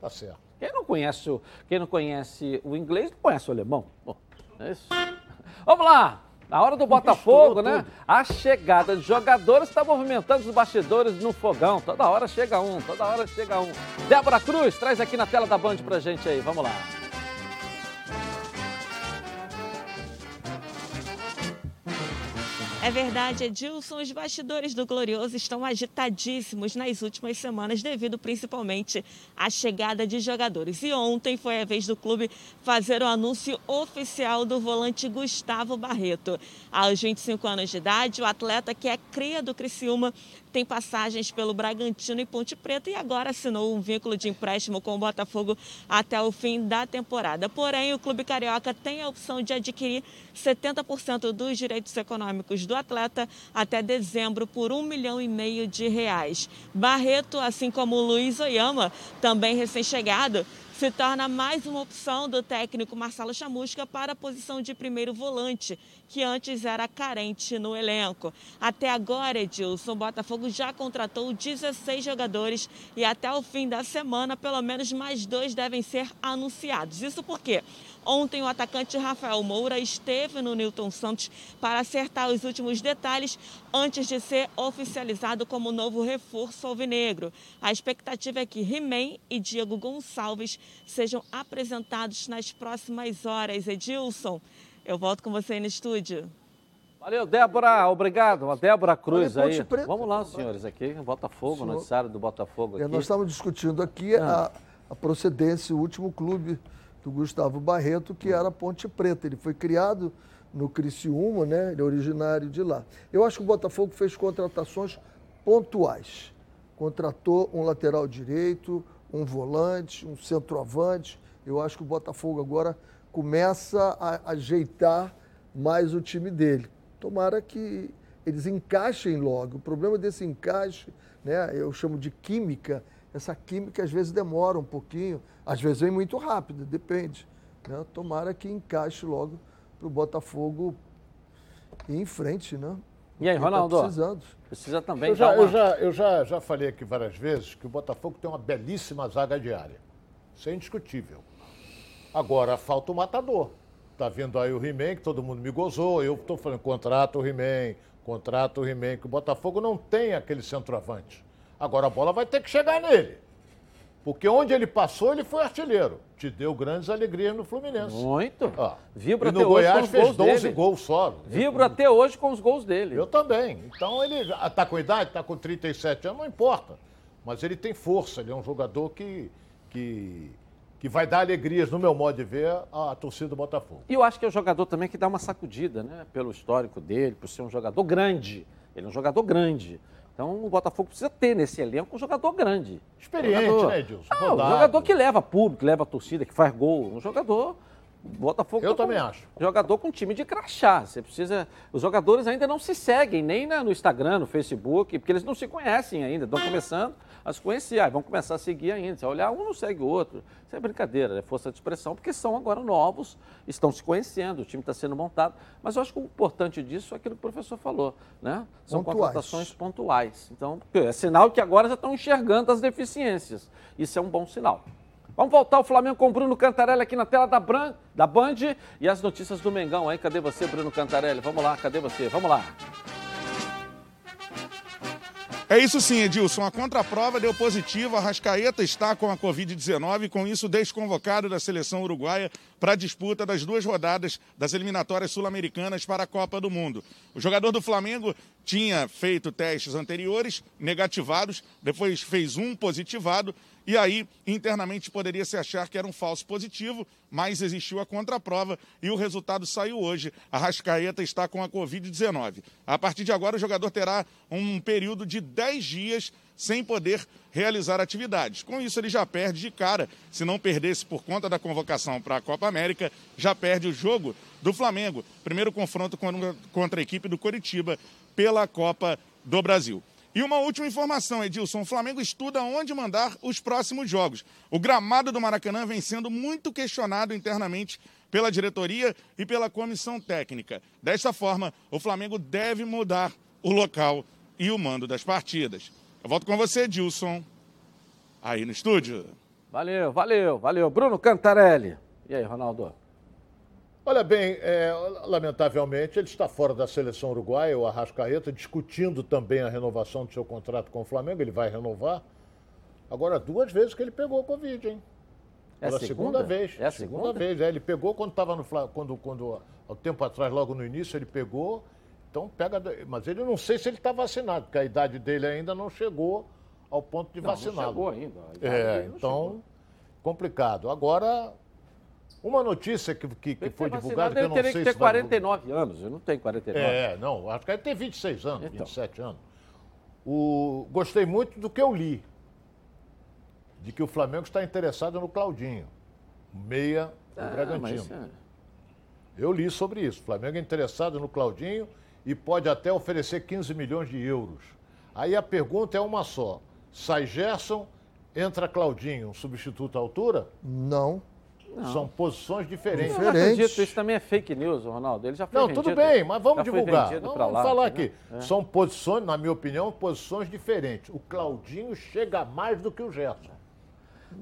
Tá certo. Quem não conhece o, quem não conhece o inglês, não conhece o alemão. Pô, é isso. Vamos lá! Na hora do Botafogo, né? A chegada de jogadores está movimentando os bastidores no fogão. Toda hora chega um, toda hora chega um. Débora Cruz, traz aqui na tela da Band pra gente aí. Vamos lá. É verdade, Edilson, os bastidores do Glorioso estão agitadíssimos nas últimas semanas, devido principalmente à chegada de jogadores. E ontem foi a vez do clube fazer o anúncio oficial do volante Gustavo Barreto. Aos 25 anos de idade, o atleta que é cria do Criciúma tem passagens pelo Bragantino e Ponte Preta e agora assinou um vínculo de empréstimo com o Botafogo até o fim da temporada. Porém, o clube carioca tem a opção de adquirir 70% dos direitos econômicos do atleta até dezembro por um milhão e meio de reais. Barreto, assim como Luiz Oyama, também recém-chegado, se torna mais uma opção do técnico Marcelo Chamusca para a posição de primeiro volante, que antes era carente no elenco. Até agora, Edilson, o Botafogo já contratou 16 jogadores e até o fim da semana, pelo menos mais dois devem ser anunciados. Isso porque Ontem, o atacante Rafael Moura esteve no Newton Santos para acertar os últimos detalhes antes de ser oficializado como novo reforço alvinegro. A expectativa é que He-Man e Diego Gonçalves sejam apresentados nas próximas horas. Edilson, eu volto com você aí no estúdio. Valeu, Débora, obrigado. A Débora Cruz Olha, aí. Preta. Vamos lá, senhores, aqui, Botafogo, Senhor. noticiário do Botafogo É, aqui. nós estamos discutindo aqui a, a procedência, o último clube do Gustavo Barreto, que era a Ponte Preta. Ele foi criado no Criciúma, né? Ele é originário de lá. Eu acho que o Botafogo fez contratações pontuais. Contratou um lateral direito, um volante, um centroavante. Eu acho que o Botafogo agora começa a ajeitar mais o time dele. Tomara que eles encaixem logo. O problema desse encaixe, né, eu chamo de química, essa química às vezes demora um pouquinho, às vezes vem muito rápido, depende. né? Tomara que encaixe logo para o Botafogo ir em frente, né? E aí, tá Ronaldo? precisando. Precisa também Eu já, uma... eu, já, eu já, já falei aqui várias vezes que o Botafogo tem uma belíssima zaga diária. Isso é indiscutível. Agora falta o matador. Tá vindo aí o He-Man, que todo mundo me gozou. Eu estou falando, contrato o He-Man, contrato o He-Man, que o Botafogo não tem aquele centroavante. Agora a bola vai ter que chegar nele. Porque onde ele passou, ele foi artilheiro. Te deu grandes alegrias no Fluminense. Muito. Ó, Vibra e até no hoje com Goiás os fez gols 12 dele. gols só. Vibra até hoje com os gols dele. Eu também. Então ele está com idade, está com 37 anos, não importa. Mas ele tem força, ele é um jogador que, que, que vai dar alegrias, no meu modo de ver, à, torcida do Botafogo. E eu acho que é um jogador também que dá uma sacudida, né? Pelo histórico dele, por ser um jogador grande. Ele é um jogador grande. Então o Botafogo precisa ter nesse elenco um jogador grande. Experiente, jogador... né, Edilson? Ah, um jogador que leva público, que leva torcida, que faz gol. Um jogador. Botafogo Eu tá também com- acho. Jogador com time de crachá. Você precisa. Os jogadores ainda não se seguem, nem na- no Instagram, no Facebook, porque eles não se conhecem ainda. Estão começando a se conhecer. Aí vão começar a seguir ainda. Você vai olhar, um não segue o outro. Isso é brincadeira, é força de expressão, porque são agora novos, estão se conhecendo, o time está sendo montado. Mas eu acho que o importante disso é aquilo que o professor falou, né? São Pontuais. contratações pontuais. Então, é sinal que agora já estão enxergando as deficiências. Isso é um bom sinal. Vamos voltar ao Flamengo com o Bruno Cantarelli aqui na tela da, Bran, da Band e as notícias do Mengão aí. Cadê você, Bruno Cantarelli? Vamos lá, cadê você? Vamos lá. É isso sim, Edilson. A contraprova deu positivo. A Rascaeta está com a Covid-19 e, com isso, desconvocado da seleção uruguaia para a disputa das duas rodadas das eliminatórias sul-americanas para a Copa do Mundo. O jogador do Flamengo tinha feito testes anteriores, negativados, depois fez um positivado. E aí, internamente, poderia se achar que era um falso positivo, mas existiu a contraprova e o resultado saiu hoje. A Rascaeta está com a Covid-19. A partir de agora, o jogador terá um período de 10 dias sem poder realizar atividades. Com isso, ele já perde de cara. Se não perdesse por conta da convocação para a Copa América, já perde o jogo do Flamengo. Primeiro confronto con- contra a equipe do Coritiba pela Copa do Brasil. E uma última informação, Edilson. O Flamengo estuda onde mandar os próximos jogos. O gramado do Maracanã vem sendo muito questionado internamente pela diretoria e pela comissão técnica. Desta forma, o Flamengo deve mudar o local e o mando das partidas. Eu volto com você, Edilson, aí no estúdio. Valeu, valeu, valeu. Bruno Cantarelli. E aí, Ronaldo? Olha bem, é, lamentavelmente ele está fora da seleção uruguaia, o Arrascaeta, discutindo também a renovação do seu contrato com o Flamengo, ele vai renovar. Agora, duas vezes que ele pegou Covid, hein? É a segunda? segunda vez. É a segunda? vez, é, ele pegou quando estava no quando, quando há tempo atrás, logo no início, ele pegou. Então pega. Mas ele não sei se ele está vacinado, porque a idade dele ainda não chegou ao ponto de Não, não vaciná-lo. chegou ainda. A idade É, não então, chegou. complicado. Agora, uma notícia que, que, que Ele foi ter divulgada, que eu ele não teria sei que ter se vai- 49 anos. Eu não tenho 49. É, não, acho que ele tem 26 anos, Então. 27 anos. O, gostei muito do que eu li. De que o Flamengo está interessado no Claudinho, meia do Ah, Bragantino. mas, é. Eu li sobre isso. O Flamengo é interessado no Claudinho e pode até oferecer 15 milhões de euros. Aí a pergunta é uma só. Sai Gerson, entra Claudinho, um substituto à altura? Não. São posições diferentes. Eu não acredito, isso também é fake news, Ronaldo. Ele já foi Não, vendido, tudo bem, mas vamos divulgar. Não, pra vamos lá, falar aqui. É. São posições, na minha opinião, posições diferentes. O Claudinho chega mais do que o Gerson.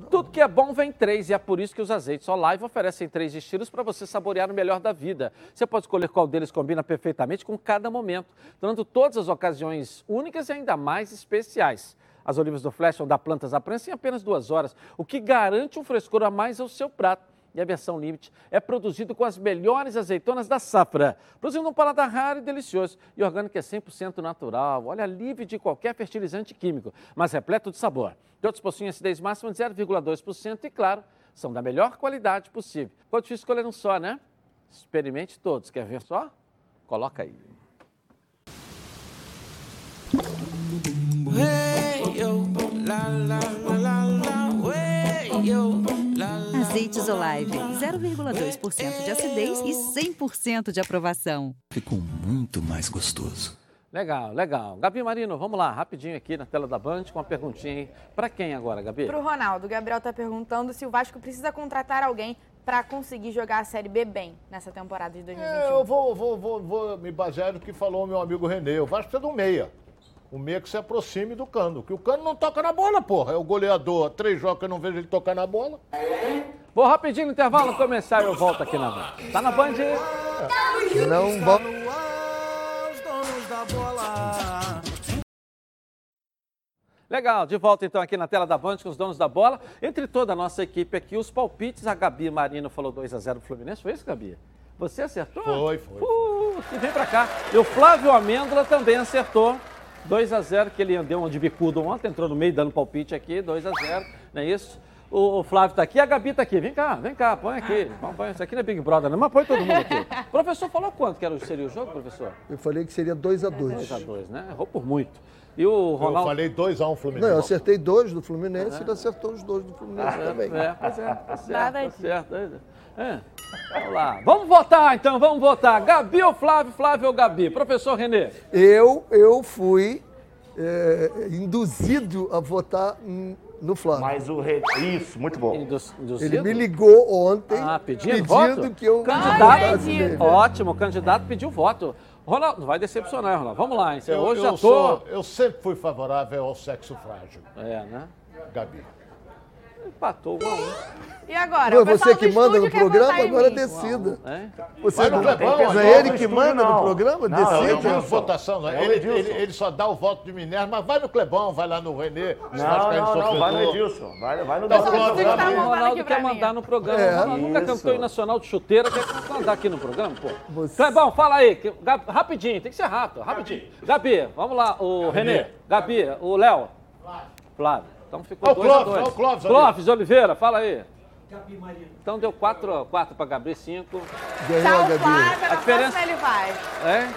Tudo que é bom vem três e é por isso que os azeites Olive oferecem três estilos para você saborear o melhor da vida. Você pode escolher qual deles combina perfeitamente com cada momento, tornando todas as ocasiões únicas e ainda mais especiais. As olivas do Flash vão dar plantas à prensa em apenas duas horas, o que garante um frescor a mais ao seu prato. E a versão Limite é produzido com as melhores azeitonas da safra, produzindo um paladar raro e delicioso. E orgânico é 100% natural, olha, livre de qualquer fertilizante químico, mas repleto de sabor. Todos possuem acidez máxima de 0,2% e, claro, são da melhor qualidade possível. Ficou difícil escolher um só, né? Experimente todos. Quer ver só? Coloca aí. Azeites Olive, 0,2% de acidez e 100% de aprovação. Ficou muito mais gostoso. Legal, legal. Gabi Marino, vamos lá, rapidinho aqui na tela da Band com uma perguntinha aí. Pra quem agora, Gabi? Pro Ronaldo, o Gabriel está perguntando se o Vasco precisa contratar alguém para conseguir jogar a Série B bem nessa temporada de 2021. É, eu vou, vou, vou, vou me basear no que falou o meu amigo Renê. O Vasco precisa de um meia. Um meia que se aproxime do Cano. Que o Cano não toca na bola, porra. É o goleador. Três jogos que eu não vejo ele tocar na bola. Vou rapidinho no intervalo começar e eu volto aqui na Band. Tá na Band? Não vamos. Legal, de volta então aqui na tela da Band com os donos da bola. Entre toda a nossa equipe aqui, os palpites, a Gabi Marino falou 2x0 pro Fluminense. Foi isso, Gabi? Você acertou? Foi, foi. Uh, e vem pra cá. E o Flávio Amêndola também acertou. 2x0, que ele deu um de bicudo ontem, entrou no meio dando palpite aqui, 2x0, não é isso? O o Flávio tá aqui, a Gabi tá aqui. Vem cá, vem cá, põe aqui. Põe. Isso aqui não é Big Brother, não, mas põe todo mundo aqui. O professor falou quanto que era, seria o jogo, professor? Eu falei que seria 2 a 2 2x2, né? Errou por muito. E o Ronaldo... Eu falei 2x1 Fluminense. Não, eu acertei dois do Fluminense e ele acertou os dois do Fluminense também. É, pois é, tá certo, Nada tá certo. É. Vamos lá. Vamos votar, então, vamos votar. Gabi ou Flávio, Flávio ou Gabi? Professor Renê. Eu, eu fui é, induzido a votar no Flávio. Mas o re... Isso, muito bom. Induzido? Ele me ligou ontem Ah, pedindo, pedindo voto? que eu Candidato. nele. Ótimo, o candidato pediu voto. Ronaldo, não vai decepcionar, Ronaldo. Vamos lá, hein? Eu, hoje eu já tô... sou- eu sempre fui favorável ao sexo frágil, É, né? Gabi. Empatou um a um. E agora? Não, pessoal você que manda no programa, agora decida. É? Você no não, Clebão, não pessoal é ele que manda no não. programa? Não. Edilson. tenho votação, É né? o ele, ele- ele só dá o voto de Minerva, mas vai no Clebão, vai lá no Renê. Não, não, não, vai no. Edilson. Vai, vai no Tá que tá. O Ronaldo quer mandar no programa. É. Ronaldo nunca cantou em Nacional de Chuteira, quer mandar aqui no programa, pô. Você- Clebão, fala aí. que- rapidinho, tem que ser rápido, rapidinho. Gabi, vamos lá, o Renê. Gabi, o Léo. Flávio. Então ficou Ó o 2 a Clóvis, 2 ó o Clóvis. Clóvis Oliveira, fala aí. Então deu 4 quatro para Gabi, 5. Ganhou Tchau, a Gabi. Flávio. Na diferença- ele vai. É?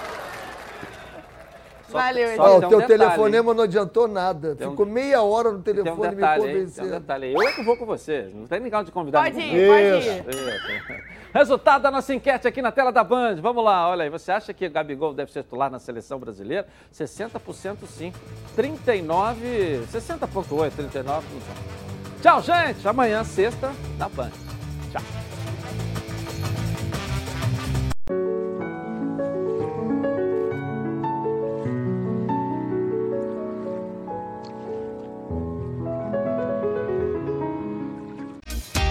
Só- Valeu, só tem o um teu detalhe, telefonema não adiantou nada. Tem um- Ficou meia hora no Tem um telefone me detalhe aí, tem um convencendo. detalhe. Eu é que vou com você, não tem ninguém de convidar Pode ir, pode Isso. ir. Isso. Resultado da nossa enquete aqui na tela da Band. Vamos lá, olha aí. Você acha que o Gabigol deve ser titular na seleção brasileira? 60% sim. 39, 60,8, 39. Tchau, gente. Amanhã, sexta, na Band.